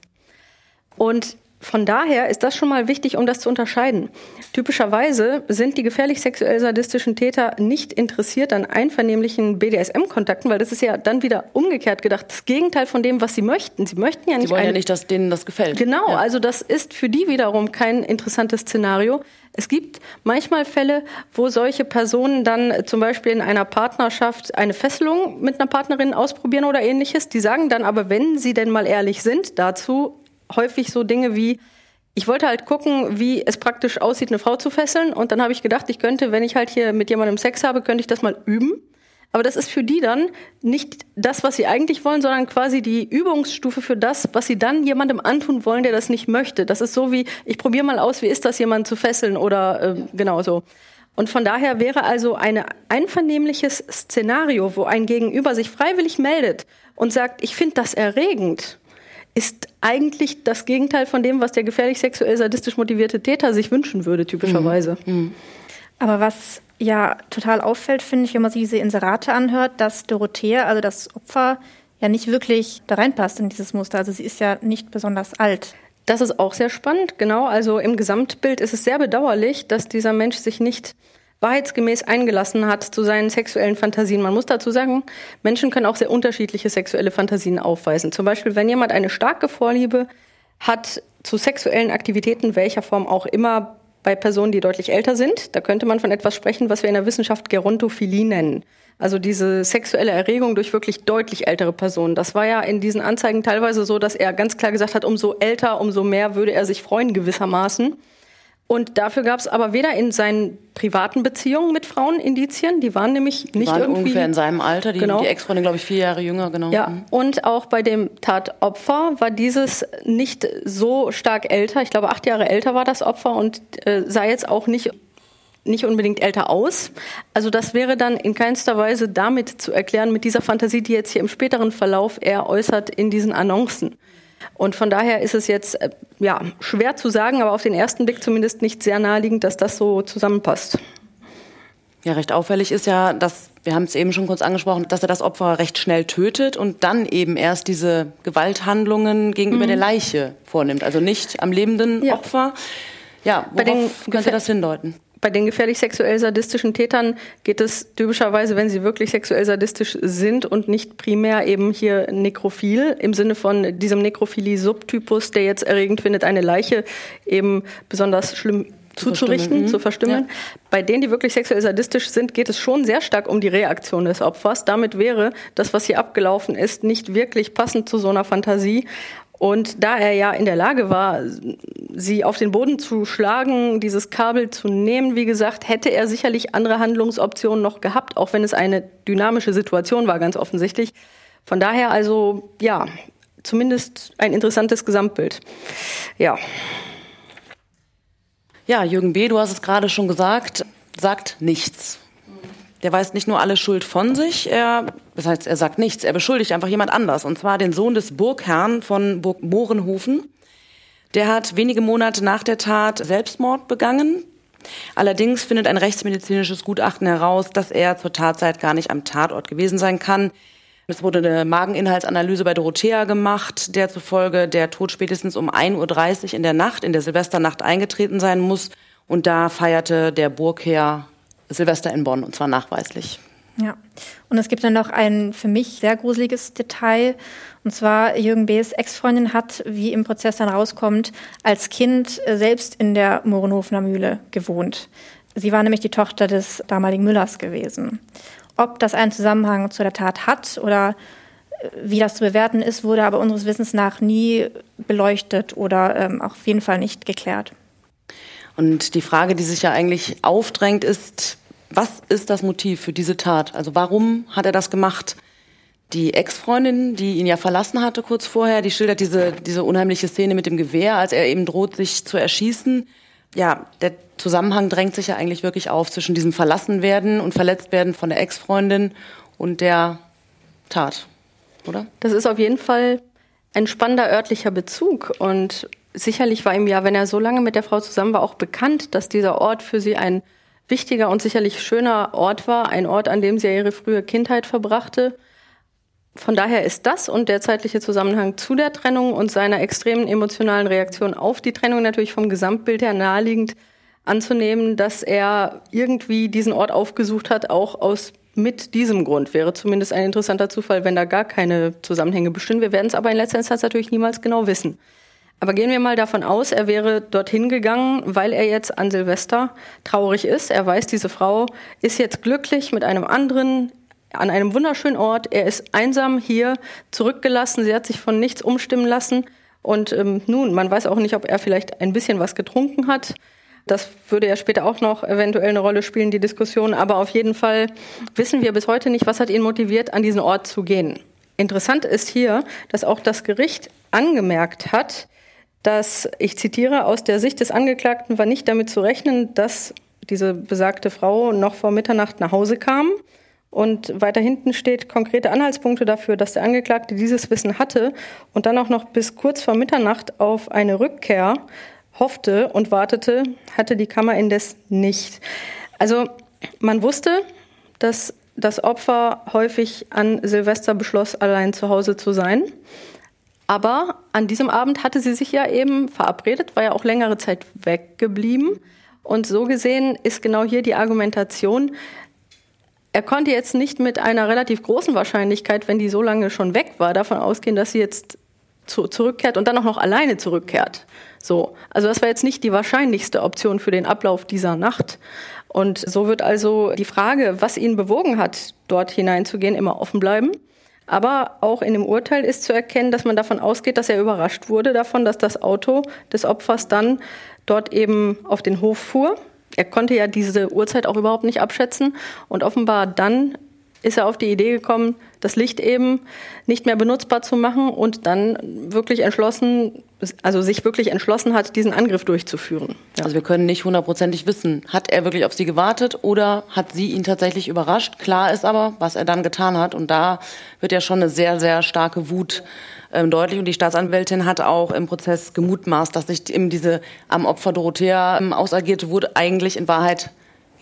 Und von daher ist das schon mal wichtig, um das zu unterscheiden. Typischerweise sind die gefährlich sexuell sadistischen Täter nicht interessiert an einvernehmlichen BDSM-Kontakten, weil das ist ja dann wieder umgekehrt gedacht, das Gegenteil von dem, was sie möchten. Sie möchten ja nicht. Sie wollen ja nicht, dass denen das gefällt. Genau, ja. also das ist für die wiederum kein interessantes Szenario. Es gibt manchmal Fälle, wo solche Personen dann zum Beispiel in einer Partnerschaft eine Fesselung mit einer Partnerin ausprobieren oder ähnliches. Die sagen dann aber, wenn sie denn mal ehrlich sind, dazu häufig so Dinge wie, ich wollte halt gucken, wie es praktisch aussieht, eine Frau zu fesseln. Und dann habe ich gedacht, ich könnte, wenn ich halt hier mit jemandem Sex habe, könnte ich das mal üben. Aber das ist für die dann nicht das, was sie eigentlich wollen, sondern quasi die Übungsstufe für das, was sie dann jemandem antun wollen, der das nicht möchte. Das ist so wie, ich probiere mal aus, wie ist das, jemanden zu fesseln oder äh, genau so. Und von daher wäre also ein einvernehmliches Szenario, wo ein Gegenüber sich freiwillig meldet und sagt, ich finde das erregend, ist eigentlich das Gegenteil von dem, was der gefährlich sexuell sadistisch motivierte Täter sich wünschen würde, typischerweise. Mhm. mhm. Aber was ja total auffällt, finde ich, wenn man sich diese Inserate anhört, dass Dorothea, also das Opfer, ja nicht wirklich da reinpasst in dieses Muster. Also sie ist ja nicht besonders alt. Das ist auch sehr spannend, genau. Also im Gesamtbild ist es sehr bedauerlich, dass dieser Mensch sich nicht wahrheitsgemäß eingelassen hat zu seinen sexuellen Fantasien. Man muss dazu sagen, Menschen können auch sehr unterschiedliche sexuelle Fantasien aufweisen. Zum Beispiel, wenn jemand eine starke Vorliebe hat zu sexuellen Aktivitäten, welcher Form auch immer, bei Personen, die deutlich älter sind, da könnte man von etwas sprechen, was wir in der Wissenschaft Gerontophilie nennen. Also diese sexuelle Erregung durch wirklich deutlich ältere Personen. Das war ja in diesen Anzeigen teilweise so, dass er ganz klar gesagt hat, umso älter, umso mehr würde er sich freuen gewissermaßen. Und dafür gab es aber weder in seinen privaten Beziehungen mit Frauen Indizien, die waren nämlich nicht waren irgendwie ungefähr in seinem Alter, die, genau. die Ex-Freundin glaube ich vier Jahre jünger, genau. Ja, mhm. und auch bei dem Tatopfer war dieses nicht so stark älter. Ich glaube acht Jahre älter war das Opfer und äh, sah jetzt auch nicht nicht unbedingt älter aus. Also das wäre dann in keinster Weise damit zu erklären, mit dieser Fantasie, die jetzt hier im späteren Verlauf er äußert in diesen Annoncen. Und von daher ist es jetzt äh, ja, schwer zu sagen, aber auf den ersten Blick zumindest nicht sehr naheliegend, dass das so zusammenpasst. Ja, recht auffällig ist ja, dass, wir haben es eben schon kurz angesprochen, dass er das Opfer recht schnell tötet und dann eben erst diese Gewalthandlungen gegenüber mhm. der Leiche vornimmt. Also nicht am lebenden ja. Opfer. Ja, worauf Bei den könnte das hindeuten? Bei den gefährlich sexuell sadistischen Tätern geht es typischerweise, wenn sie wirklich sexuell sadistisch sind und nicht primär eben hier nekrophil im Sinne von diesem Nekrophilie-Subtypus, der jetzt erregend findet, eine Leiche eben besonders schlimm zuzurichten, zu verstümmeln. Ja. Bei denen, die wirklich sexuell sadistisch sind, geht es schon sehr stark um die Reaktion des Opfers. Damit wäre das, was hier abgelaufen ist, nicht wirklich passend zu so einer Fantasie. Und da er ja in der Lage war, sie auf den Boden zu schlagen, dieses Kabel zu nehmen, wie gesagt, hätte er sicherlich andere Handlungsoptionen noch gehabt, auch wenn es eine dynamische Situation war, ganz offensichtlich. Von daher also, ja, zumindest ein interessantes Gesamtbild. Ja. Ja, Jürgen B., du hast es gerade schon gesagt, sagt nichts. Der weist nicht nur alle Schuld von sich, er, das heißt, er sagt nichts, er beschuldigt einfach jemand anders, und zwar den Sohn des Burgherrn von Burg Mohrenhofen. Der hat wenige Monate nach der Tat Selbstmord begangen. Allerdings findet ein rechtsmedizinisches Gutachten heraus, dass er zur Tatzeit gar nicht am Tatort gewesen sein kann. Es wurde eine Mageninhaltsanalyse bei Dorothea gemacht, der zufolge der Tod spätestens um 1.30 Uhr in der Nacht, in der Silvesternacht eingetreten sein muss. Und da feierte der Burgherr Silvester in Bonn und zwar nachweislich. Ja, und es gibt dann noch ein für mich sehr gruseliges Detail. Und zwar Jürgen B.'s Ex-Freundin hat, wie im Prozess dann rauskommt, als Kind selbst in der Mohrenhofener Mühle gewohnt. Sie war nämlich die Tochter des damaligen Müllers gewesen. Ob das einen Zusammenhang zu der Tat hat oder äh, wie das zu bewerten ist, wurde aber unseres Wissens nach nie beleuchtet oder ähm, auf jeden Fall nicht geklärt. Und die Frage, die sich ja eigentlich aufdrängt, ist, was ist das Motiv für diese Tat? Also warum hat er das gemacht? Die Ex-Freundin, die ihn ja verlassen hatte kurz vorher, die schildert diese, diese unheimliche Szene mit dem Gewehr, als er eben droht, sich zu erschießen. Ja, der Zusammenhang drängt sich ja eigentlich wirklich auf zwischen diesem Verlassenwerden und Verletztwerden von der Ex-Freundin und der Tat, oder? Das ist auf jeden Fall ein spannender örtlicher Bezug und sicherlich war ihm ja, wenn er so lange mit der Frau zusammen war, auch bekannt, dass dieser Ort für sie ein wichtiger und sicherlich schöner Ort war, ein Ort, an dem sie ihre frühe Kindheit verbrachte. Von daher ist das und der zeitliche Zusammenhang zu der Trennung und seiner extremen emotionalen Reaktion auf die Trennung natürlich vom Gesamtbild her naheliegend anzunehmen, dass er irgendwie diesen Ort aufgesucht hat, auch aus mit diesem Grund. Wäre zumindest ein interessanter Zufall, wenn da gar keine Zusammenhänge bestehen. Wir werden es aber in letzter Instanz natürlich niemals genau wissen. Aber gehen wir mal davon aus, er wäre dorthin gegangen, weil er jetzt an Silvester traurig ist. Er weiß, diese Frau ist jetzt glücklich mit einem anderen an einem wunderschönen Ort. Er ist einsam hier zurückgelassen. Sie hat sich von nichts umstimmen lassen. Und ähm, nun, man weiß auch nicht, ob er vielleicht ein bisschen was getrunken hat. Das würde ja später auch noch eventuell eine Rolle spielen, die Diskussion. Aber auf jeden Fall wissen wir bis heute nicht, was hat ihn motiviert, an diesen Ort zu gehen. Interessant ist hier, dass auch das Gericht angemerkt hat, dass, ich zitiere, aus der Sicht des Angeklagten war nicht damit zu rechnen, dass diese besagte Frau noch vor Mitternacht nach Hause kam. Und weiter hinten steht konkrete Anhaltspunkte dafür, dass der Angeklagte dieses Wissen hatte und dann auch noch bis kurz vor Mitternacht auf eine Rückkehr hoffte und wartete, hatte die Kammer indes nicht. Also man wusste, dass das Opfer häufig an Silvester beschloss, allein zu Hause zu sein. Aber an diesem Abend hatte sie sich ja eben verabredet, war ja auch längere Zeit weggeblieben. Und so gesehen ist genau hier die Argumentation, er konnte jetzt nicht mit einer relativ großen Wahrscheinlichkeit, wenn die so lange schon weg war, davon ausgehen, dass sie jetzt zu, zurückkehrt und dann auch noch alleine zurückkehrt. So, also das war jetzt nicht die wahrscheinlichste Option für den Ablauf dieser Nacht. Und so wird also die Frage, was ihn bewogen hat, dort hineinzugehen, immer offen bleiben. Aber auch in dem Urteil ist zu erkennen, dass man davon ausgeht, dass er überrascht wurde davon, dass das Auto des Opfers dann dort eben auf den Hof fuhr. Er konnte ja diese Uhrzeit auch überhaupt nicht abschätzen und offenbar dann ist er auf die Idee gekommen, das Licht eben nicht mehr benutzbar zu machen und dann wirklich entschlossen, also sich wirklich entschlossen hat, diesen Angriff durchzuführen. Ja. Also wir können nicht hundertprozentig wissen, hat er wirklich auf sie gewartet oder hat sie ihn tatsächlich überrascht? Klar ist aber, was er dann getan hat und da wird ja schon eine sehr, sehr starke Wut ähm, deutlich und die Staatsanwältin hat auch im Prozess gemutmaßt, dass sich eben diese am Opfer Dorothea ähm, ausagierte Wut eigentlich in Wahrheit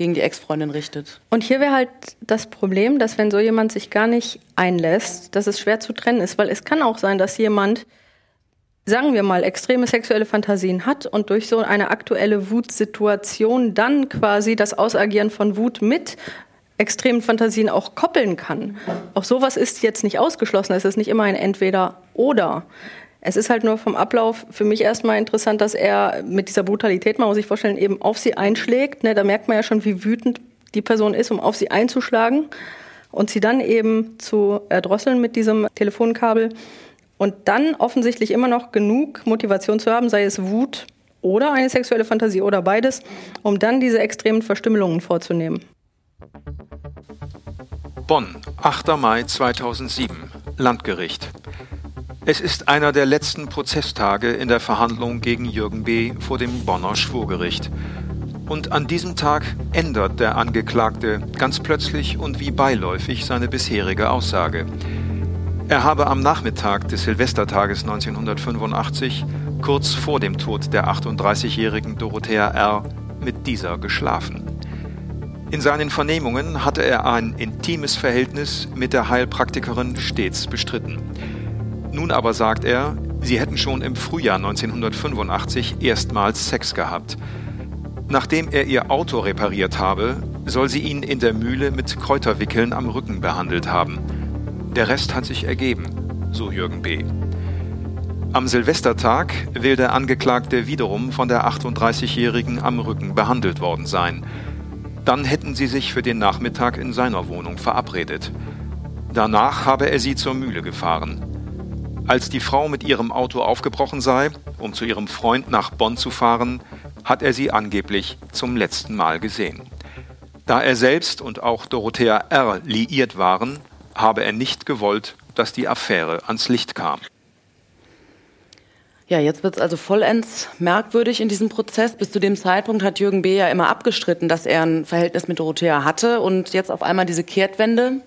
gegen die Ex-Freundin richtet. Und hier wäre halt das Problem, dass wenn so jemand sich gar nicht einlässt, dass es schwer zu trennen ist, weil es kann auch sein, dass jemand sagen wir mal, extreme sexuelle Fantasien hat und durch so eine aktuelle Wutsituation dann quasi das Ausagieren von Wut mit extremen Fantasien auch koppeln kann. Auch sowas ist jetzt nicht ausgeschlossen. Es ist nicht immer ein Entweder-Oder. Es ist halt nur vom Ablauf für mich erstmal interessant, dass er mit dieser Brutalität, man muss sich vorstellen, eben auf sie einschlägt. Ne, da merkt man ja schon, wie wütend die Person ist, um auf sie einzuschlagen und sie dann eben zu erdrosseln mit diesem Telefonkabel und dann offensichtlich immer noch genug Motivation zu haben, sei es Wut oder eine sexuelle Fantasie oder beides, um dann diese extremen Verstümmelungen vorzunehmen. Bonn, 8. Mai 2007, Landgericht. Es ist einer der letzten Prozesstage in der Verhandlung gegen Jürgen B. vor dem Bonner Schwurgericht. Und an diesem Tag ändert der Angeklagte ganz plötzlich und wie beiläufig seine bisherige Aussage. Er habe am Nachmittag des Silvestertages 1985, kurz vor dem Tod der 38-jährigen Dorothea R., mit dieser geschlafen. In seinen Vernehmungen hatte er ein intimes Verhältnis mit der Heilpraktikerin stets bestritten. Nun aber sagt er, sie hätten schon im Frühjahr 1985 erstmals Sex gehabt. Nachdem er ihr Auto repariert habe, soll sie ihn in der Mühle mit Kräuterwickeln am Rücken behandelt haben. Der Rest hat sich ergeben, so Jürgen B. Am Silvestertag will der Angeklagte wiederum von der 38-Jährigen am Rücken behandelt worden sein. Dann hätten sie sich für den Nachmittag in seiner Wohnung verabredet. Danach habe er sie zur Mühle gefahren. Als die Frau mit ihrem Auto aufgebrochen sei, um zu ihrem Freund nach Bonn zu fahren, hat er sie angeblich zum letzten Mal gesehen. Da er selbst und auch Dorothea R. liiert waren, habe er nicht gewollt, dass die Affäre ans Licht kam. Ja, jetzt wird es also vollends merkwürdig in diesem Prozess. Bis zu dem Zeitpunkt hat Jürgen B. ja immer abgestritten, dass er ein Verhältnis mit Dorothea hatte und jetzt auf einmal diese Kehrtwende.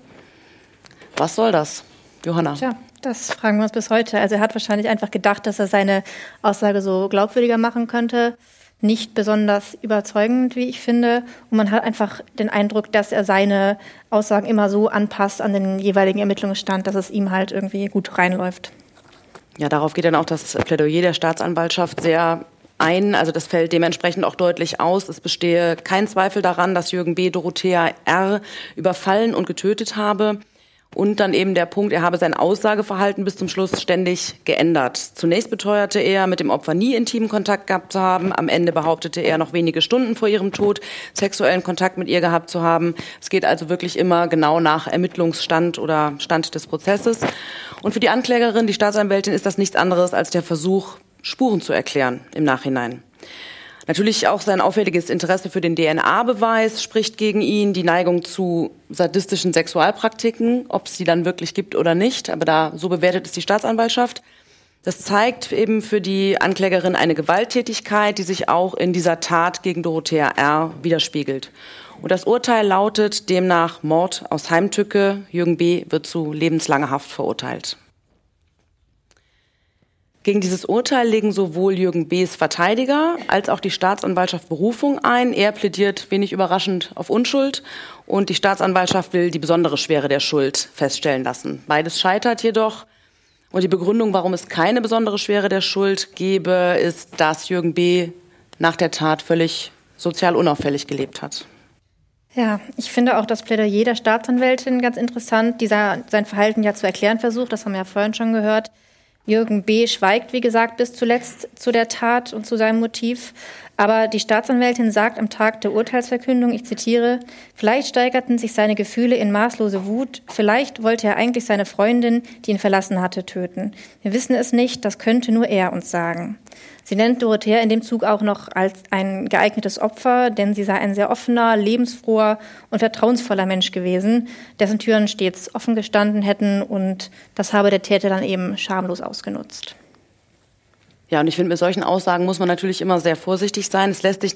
Was soll das, Johanna? Tja, das fragen wir uns bis heute. Also er hat wahrscheinlich einfach gedacht, dass er seine Aussage so glaubwürdiger machen könnte. Nicht besonders überzeugend, wie ich finde. Und man hat einfach den Eindruck, dass er seine Aussagen immer so anpasst an den jeweiligen Ermittlungsstand, dass es ihm halt irgendwie gut reinläuft. Ja, darauf geht dann auch das Plädoyer der Staatsanwaltschaft sehr ein. Also das fällt dementsprechend auch deutlich aus. Es bestehe kein Zweifel daran, dass Jürgen B. Dorothea R. überfallen und getötet habe. Und dann eben der Punkt, er habe sein Aussageverhalten bis zum Schluss ständig geändert. Zunächst beteuerte er, mit dem Opfer nie intimen Kontakt gehabt zu haben. Am Ende behauptete er, noch wenige Stunden vor ihrem Tod sexuellen Kontakt mit ihr gehabt zu haben. Es geht also wirklich immer genau nach Ermittlungsstand oder Stand des Prozesses. Und für die Anklägerin, die Staatsanwältin, ist das nichts anderes als der Versuch, Spuren zu erklären im Nachhinein. Natürlich auch sein auffälliges Interesse für den DNA-Beweis spricht gegen ihn, die Neigung zu sadistischen Sexualpraktiken, ob es die dann wirklich gibt oder nicht, aber da so bewertet es die Staatsanwaltschaft. Das zeigt eben für die Anklägerin eine Gewalttätigkeit, die sich auch in dieser Tat gegen Dorothea R. widerspiegelt. Und das Urteil lautet demnach Mord aus Heimtücke. Jürgen B. wird zu lebenslanger Haft verurteilt. Gegen dieses Urteil legen sowohl Jürgen B.s Verteidiger als auch die Staatsanwaltschaft Berufung ein. Er plädiert wenig überraschend auf Unschuld und die Staatsanwaltschaft will die besondere Schwere der Schuld feststellen lassen. Beides scheitert jedoch. Und die Begründung, warum es keine besondere Schwere der Schuld gebe, ist, dass Jürgen B. nach der Tat völlig sozial unauffällig gelebt hat. Ja, ich finde auch das Plädoyer der Staatsanwältin ganz interessant, die sein Verhalten ja zu erklären versucht. Das haben wir ja vorhin schon gehört. Jürgen B. schweigt, wie gesagt, bis zuletzt zu der Tat und zu seinem Motiv. Aber die Staatsanwältin sagt am Tag der Urteilsverkündung, ich zitiere, vielleicht steigerten sich seine Gefühle in maßlose Wut, vielleicht wollte er eigentlich seine Freundin, die ihn verlassen hatte, töten. Wir wissen es nicht, das könnte nur er uns sagen. Sie nennt Dorothea in dem Zug auch noch als ein geeignetes Opfer, denn sie sei ein sehr offener, lebensfroher und vertrauensvoller Mensch gewesen, dessen Türen stets offen gestanden hätten und das habe der Täter dann eben schamlos ausgenutzt. Ja, und ich finde, mit solchen Aussagen muss man natürlich immer sehr vorsichtig sein. Es lässt sich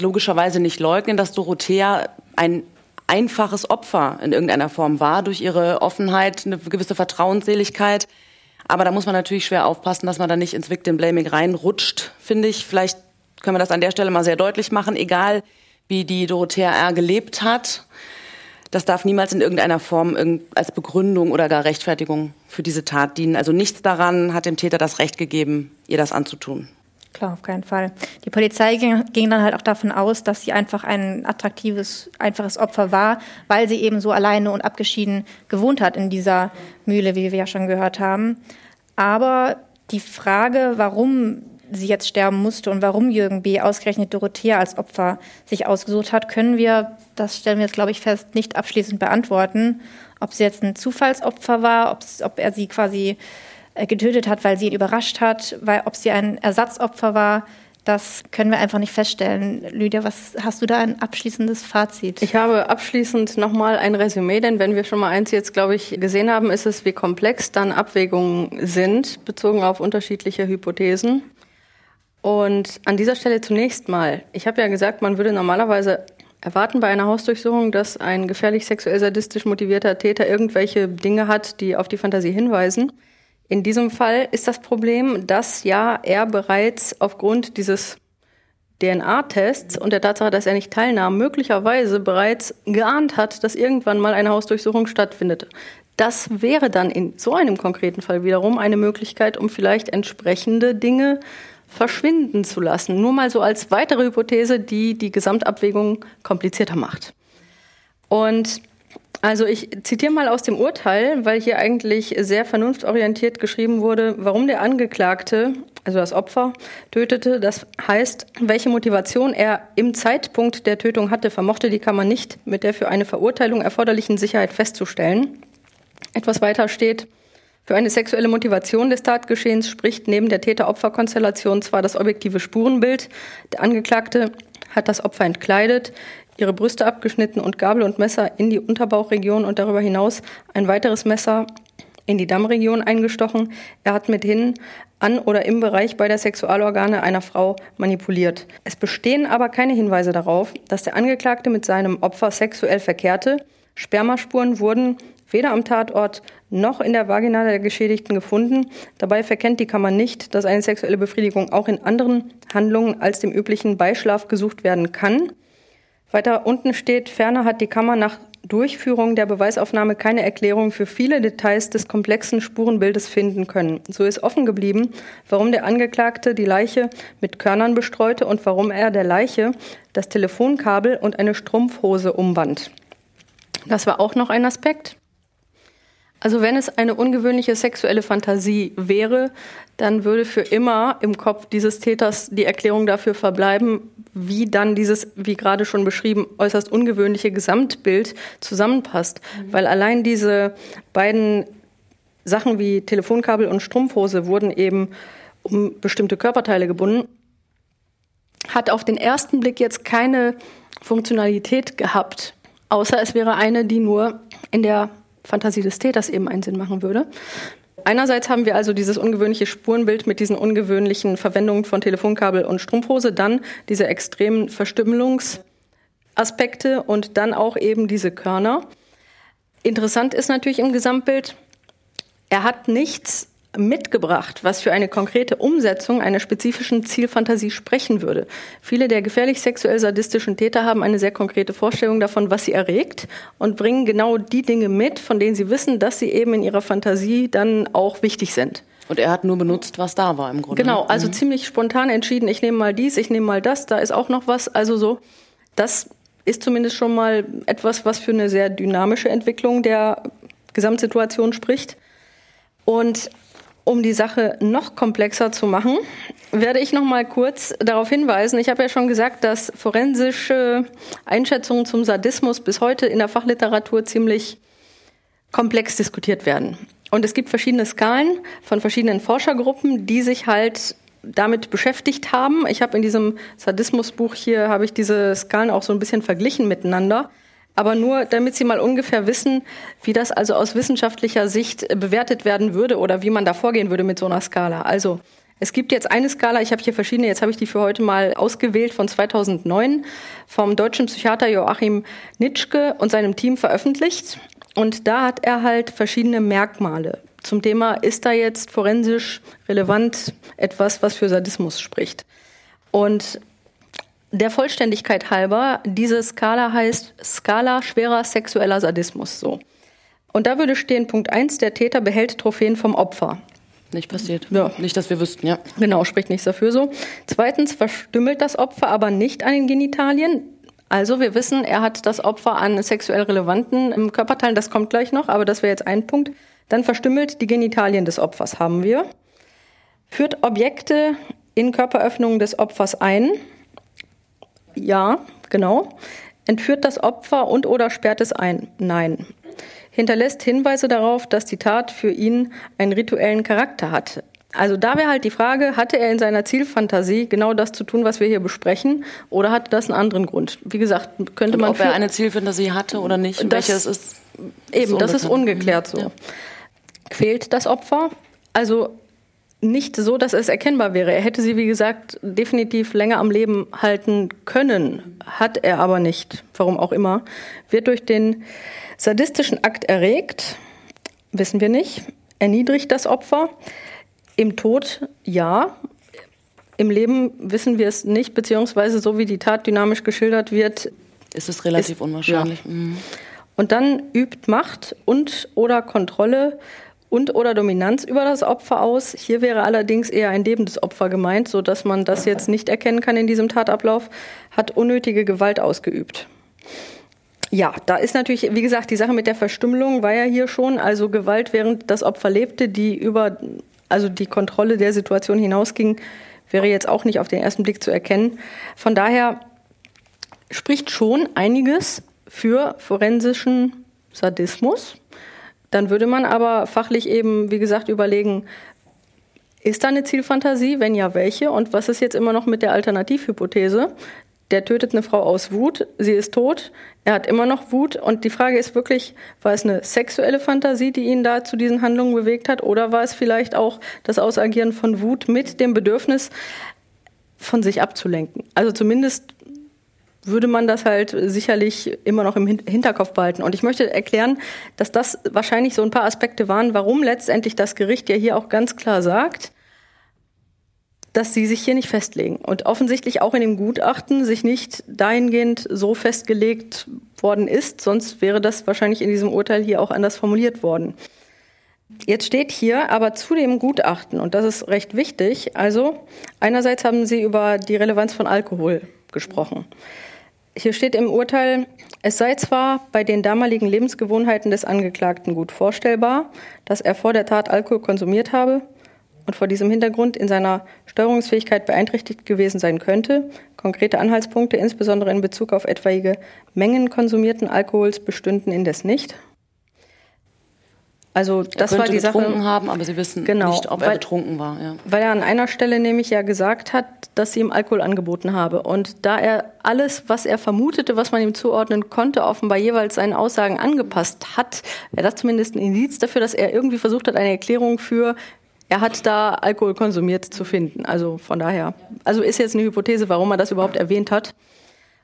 logischerweise nicht leugnen, dass Dorothea ein einfaches Opfer in irgendeiner Form war durch ihre Offenheit, eine gewisse Vertrauensseligkeit. Aber da muss man natürlich schwer aufpassen, dass man da nicht ins Victim Blaming reinrutscht, finde ich. Vielleicht können wir das an der Stelle mal sehr deutlich machen, egal wie die Dorothea R. gelebt hat. Das darf niemals in irgendeiner Form als Begründung oder gar Rechtfertigung für diese Tat dienen. Also nichts daran hat dem Täter das Recht gegeben, ihr das anzutun. Klar, auf keinen Fall. Die Polizei ging, ging, dann halt auch davon aus, dass sie einfach ein attraktives, einfaches Opfer war, weil sie eben so alleine und abgeschieden gewohnt hat in dieser Mühle, wie wir ja schon gehört haben. Aber die Frage, warum sie jetzt sterben musste und warum Jürgen B. ausgerechnet Dorothea als Opfer sich ausgesucht hat, können wir, das stellen wir jetzt, glaube ich, fest, nicht abschließend beantworten. Ob sie jetzt ein Zufallsopfer war, ob er sie quasi äh, getötet hat, weil sie ihn überrascht hat, weil ob sie ein Ersatzopfer war, das können wir einfach nicht feststellen. Lydia, was hast du da ein abschließendes Fazit? Ich habe abschließend nochmal ein Resümee, denn wenn wir schon mal eins jetzt, glaube ich, gesehen haben, ist es, wie komplex dann Abwägungen sind, bezogen auf unterschiedliche Hypothesen. Und an dieser Stelle zunächst mal, ich habe ja gesagt, man würde normalerweise erwarten bei einer Hausdurchsuchung, dass ein gefährlich sexuell sadistisch motivierter Täter irgendwelche Dinge hat, die auf die Fantasie hinweisen. In diesem Fall ist das Problem, dass ja er bereits aufgrund dieses DNA-Tests und der Tatsache, dass er nicht teilnahm, möglicherweise bereits geahnt hat, dass irgendwann mal eine Hausdurchsuchung stattfindet. Das wäre dann in so einem konkreten Fall wiederum eine Möglichkeit, um vielleicht entsprechende Dinge verschwinden zu lassen. Nur mal so als weitere Hypothese, die die Gesamtabwägung komplizierter macht. Und also ich zitiere mal aus dem Urteil, weil hier eigentlich sehr vernunftorientiert geschrieben wurde, warum der Angeklagte, also das Opfer, tötete. Das heißt, welche Motivation er im Zeitpunkt der Tötung hatte, vermochte die Kammer nicht mit der für eine Verurteilung erforderlichen Sicherheit festzustellen. Etwas weiter steht, für eine sexuelle Motivation des Tatgeschehens spricht neben der Täter-Opfer-Konstellation zwar das objektive Spurenbild. Der Angeklagte hat das Opfer entkleidet, ihre Brüste abgeschnitten und Gabel und Messer in die Unterbauchregion und darüber hinaus ein weiteres Messer in die Dammregion eingestochen. Er hat mithin an oder im Bereich beider Sexualorgane einer Frau manipuliert. Es bestehen aber keine Hinweise darauf, dass der Angeklagte mit seinem Opfer sexuell verkehrte. Spermaspuren wurden weder am Tatort noch in der Vagina der Geschädigten gefunden. Dabei verkennt die Kammer nicht, dass eine sexuelle Befriedigung auch in anderen Handlungen als dem üblichen Beischlaf gesucht werden kann. Weiter unten steht, ferner hat die Kammer nach Durchführung der Beweisaufnahme keine Erklärung für viele Details des komplexen Spurenbildes finden können. So ist offen geblieben, warum der Angeklagte die Leiche mit Körnern bestreute und warum er der Leiche das Telefonkabel und eine Strumpfhose umband. Das war auch noch ein Aspekt. Also wenn es eine ungewöhnliche sexuelle Fantasie wäre, dann würde für immer im Kopf dieses Täters die Erklärung dafür verbleiben, wie dann dieses, wie gerade schon beschrieben, äußerst ungewöhnliche Gesamtbild zusammenpasst. Mhm. Weil allein diese beiden Sachen wie Telefonkabel und Strumpfhose wurden eben um bestimmte Körperteile gebunden, hat auf den ersten Blick jetzt keine Funktionalität gehabt, außer es wäre eine, die nur in der Fantasie des Täters eben einen Sinn machen würde. Einerseits haben wir also dieses ungewöhnliche Spurenbild mit diesen ungewöhnlichen Verwendungen von Telefonkabel und Strumpfhose, dann diese extremen Verstümmelungsaspekte und dann auch eben diese Körner. Interessant ist natürlich im Gesamtbild, er hat nichts mitgebracht, was für eine konkrete Umsetzung einer spezifischen Zielfantasie sprechen würde. Viele der gefährlich sexuell sadistischen Täter haben eine sehr konkrete Vorstellung davon, was sie erregt und bringen genau die Dinge mit, von denen sie wissen, dass sie eben in ihrer Fantasie dann auch wichtig sind. Und er hat nur benutzt, was da war im Grunde. Genau, also mhm. ziemlich spontan entschieden, ich nehme mal dies, ich nehme mal das, da ist auch noch was. Also so, das ist zumindest schon mal etwas, was für eine sehr dynamische Entwicklung der Gesamtsituation spricht. Und um die Sache noch komplexer zu machen, werde ich noch mal kurz darauf hinweisen. Ich habe ja schon gesagt, dass forensische Einschätzungen zum Sadismus bis heute in der Fachliteratur ziemlich komplex diskutiert werden. Und es gibt verschiedene Skalen von verschiedenen Forschergruppen, die sich halt damit beschäftigt haben. Ich habe in diesem Sadismusbuch hier habe ich diese Skalen auch so ein bisschen verglichen miteinander aber nur damit Sie mal ungefähr wissen, wie das also aus wissenschaftlicher Sicht bewertet werden würde oder wie man da vorgehen würde mit so einer Skala. Also es gibt jetzt eine Skala, ich habe hier verschiedene, jetzt habe ich die für heute mal ausgewählt von 2009 vom deutschen Psychiater Joachim Nitschke und seinem Team veröffentlicht. Und da hat er halt verschiedene Merkmale zum Thema, ist da jetzt forensisch relevant etwas, was für Sadismus spricht. Und der Vollständigkeit halber, diese Skala heißt Skala schwerer sexueller Sadismus so. Und da würde stehen Punkt 1, der Täter behält Trophäen vom Opfer. Nicht passiert. Ja. Nicht, dass wir wüssten, ja. Genau, spricht nichts dafür so. Zweitens verstümmelt das Opfer aber nicht an den Genitalien. Also wir wissen, er hat das Opfer an sexuell relevanten Körperteilen, das kommt gleich noch, aber das wäre jetzt ein Punkt. Dann verstümmelt die Genitalien des Opfers haben wir. Führt Objekte in Körperöffnungen des Opfers ein. Ja, genau. Entführt das Opfer und oder sperrt es ein? Nein. Hinterlässt Hinweise darauf, dass die Tat für ihn einen rituellen Charakter hat. Also da wäre halt die Frage, hatte er in seiner Zielfantasie genau das zu tun, was wir hier besprechen, oder hatte das einen anderen Grund? Wie gesagt, könnte man... Ob er eine Zielfantasie hatte oder nicht, das, welches ist... Eben, das ist ungeklärt so. Ja. Quält das Opfer? Also nicht so, dass es erkennbar wäre. Er hätte sie, wie gesagt, definitiv länger am Leben halten können, hat er aber nicht, warum auch immer. Wird durch den sadistischen Akt erregt, wissen wir nicht. Erniedrigt das Opfer. Im Tod ja. Im Leben wissen wir es nicht, beziehungsweise so wie die Tat dynamisch geschildert wird, ist es relativ ist, unwahrscheinlich. Ja. Mhm. Und dann übt Macht und oder Kontrolle und oder Dominanz über das Opfer aus. Hier wäre allerdings eher ein lebendes Opfer gemeint, so dass man das jetzt nicht erkennen kann in diesem Tatablauf, hat unnötige Gewalt ausgeübt. Ja, da ist natürlich, wie gesagt, die Sache mit der Verstümmelung war ja hier schon, also Gewalt, während das Opfer lebte, die über also die Kontrolle der Situation hinausging, wäre jetzt auch nicht auf den ersten Blick zu erkennen. Von daher spricht schon einiges für forensischen Sadismus. Dann würde man aber fachlich eben, wie gesagt, überlegen, ist da eine Zielfantasie? Wenn ja, welche? Und was ist jetzt immer noch mit der Alternativhypothese? Der tötet eine Frau aus Wut, sie ist tot, er hat immer noch Wut. Und die Frage ist wirklich, war es eine sexuelle Fantasie, die ihn da zu diesen Handlungen bewegt hat? Oder war es vielleicht auch das Ausagieren von Wut mit dem Bedürfnis, von sich abzulenken? Also zumindest würde man das halt sicherlich immer noch im Hinterkopf behalten. Und ich möchte erklären, dass das wahrscheinlich so ein paar Aspekte waren, warum letztendlich das Gericht ja hier auch ganz klar sagt, dass sie sich hier nicht festlegen und offensichtlich auch in dem Gutachten sich nicht dahingehend so festgelegt worden ist, sonst wäre das wahrscheinlich in diesem Urteil hier auch anders formuliert worden. Jetzt steht hier aber zu dem Gutachten, und das ist recht wichtig, also einerseits haben Sie über die Relevanz von Alkohol gesprochen. Hier steht im Urteil, es sei zwar bei den damaligen Lebensgewohnheiten des Angeklagten gut vorstellbar, dass er vor der Tat Alkohol konsumiert habe und vor diesem Hintergrund in seiner Steuerungsfähigkeit beeinträchtigt gewesen sein könnte. Konkrete Anhaltspunkte, insbesondere in Bezug auf etwaige Mengen konsumierten Alkohols, bestünden indes nicht. Also das er war die Sache. haben, aber Sie wissen genau, nicht, ob weil, er betrunken war. Ja. Weil er an einer Stelle nämlich ja gesagt hat, dass sie ihm Alkohol angeboten habe. Und da er alles, was er vermutete, was man ihm zuordnen konnte, offenbar jeweils seinen Aussagen angepasst hat, wäre das zumindest ein Indiz dafür, dass er irgendwie versucht hat, eine Erklärung für er hat da Alkohol konsumiert zu finden. Also von daher, also ist jetzt eine Hypothese, warum er das überhaupt erwähnt hat.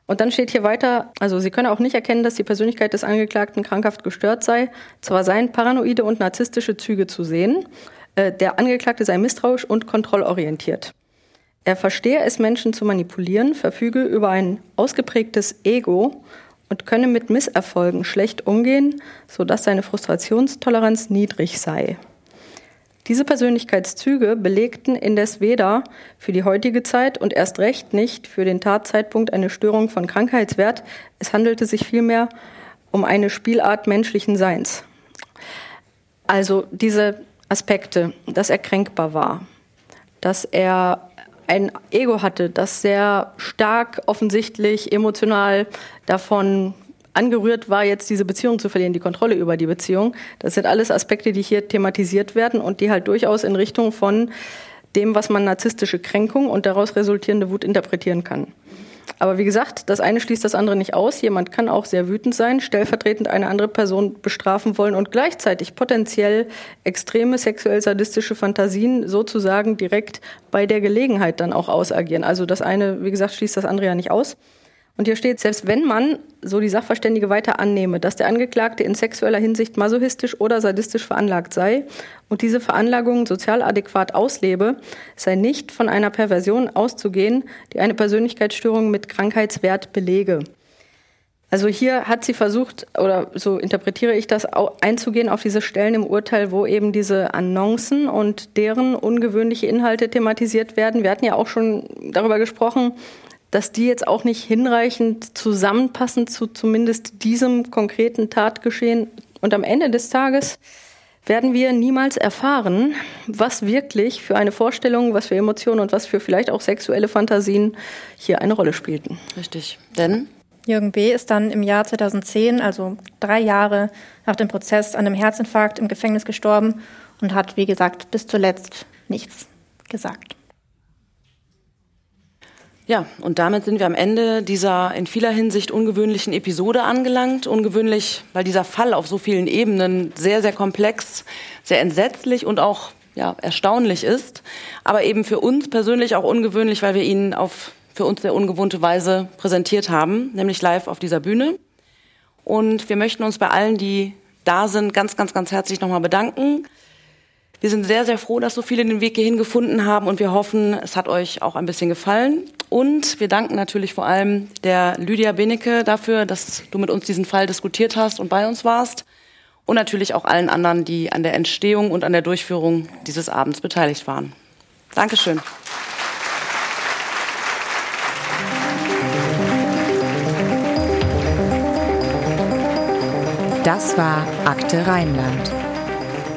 Und dann steht hier weiter, also Sie können auch nicht erkennen, dass die Persönlichkeit des Angeklagten krankhaft gestört sei. Zwar seien paranoide und narzisstische Züge zu sehen, äh, der Angeklagte sei misstrauisch und kontrollorientiert. Er verstehe es, Menschen zu manipulieren, verfüge über ein ausgeprägtes Ego und könne mit Misserfolgen schlecht umgehen, sodass seine Frustrationstoleranz niedrig sei. Diese Persönlichkeitszüge belegten indes weder für die heutige Zeit und erst recht nicht für den Tatzeitpunkt eine Störung von Krankheitswert. Es handelte sich vielmehr um eine Spielart menschlichen Seins. Also diese Aspekte, dass er kränkbar war, dass er ein Ego hatte, das sehr stark offensichtlich emotional davon angerührt war, jetzt diese Beziehung zu verlieren, die Kontrolle über die Beziehung. Das sind alles Aspekte, die hier thematisiert werden und die halt durchaus in Richtung von dem, was man narzisstische Kränkung und daraus resultierende Wut interpretieren kann. Aber wie gesagt, das eine schließt das andere nicht aus. Jemand kann auch sehr wütend sein, stellvertretend eine andere Person bestrafen wollen und gleichzeitig potenziell extreme sexuell-sadistische Fantasien sozusagen direkt bei der Gelegenheit dann auch ausagieren. Also das eine, wie gesagt, schließt das andere ja nicht aus. Und hier steht, selbst wenn man, so die Sachverständige weiter annehme, dass der Angeklagte in sexueller Hinsicht masochistisch oder sadistisch veranlagt sei und diese Veranlagung sozial adäquat auslebe, sei nicht von einer Perversion auszugehen, die eine Persönlichkeitsstörung mit Krankheitswert belege. Also hier hat sie versucht, oder so interpretiere ich das, einzugehen auf diese Stellen im Urteil, wo eben diese Annoncen und deren ungewöhnliche Inhalte thematisiert werden. Wir hatten ja auch schon darüber gesprochen, dass die jetzt auch nicht hinreichend zusammenpassen zu zumindest diesem konkreten Tatgeschehen. Und am Ende des Tages werden wir niemals erfahren, was wirklich für eine Vorstellung, was für Emotionen und was für vielleicht auch sexuelle Fantasien hier eine Rolle spielten. Richtig. Denn Jürgen B. ist dann im Jahr 2010, also drei Jahre nach dem Prozess, an einem Herzinfarkt im Gefängnis gestorben und hat, wie gesagt, bis zuletzt nichts gesagt. Ja, und damit sind wir am Ende dieser in vieler Hinsicht ungewöhnlichen Episode angelangt. Ungewöhnlich, weil dieser Fall auf so vielen Ebenen sehr, sehr komplex, sehr entsetzlich und auch ja, erstaunlich ist. Aber eben für uns persönlich auch ungewöhnlich, weil wir ihn auf für uns sehr ungewohnte Weise präsentiert haben, nämlich live auf dieser Bühne. Und wir möchten uns bei allen, die da sind, ganz, ganz, ganz herzlich nochmal bedanken. Wir sind sehr, sehr froh, dass so viele den Weg hierhin gefunden haben und wir hoffen, es hat euch auch ein bisschen gefallen. Und wir danken natürlich vor allem der Lydia Benecke dafür, dass du mit uns diesen Fall diskutiert hast und bei uns warst. Und natürlich auch allen anderen, die an der Entstehung und an der Durchführung dieses Abends beteiligt waren. Dankeschön. Das war Akte Rheinland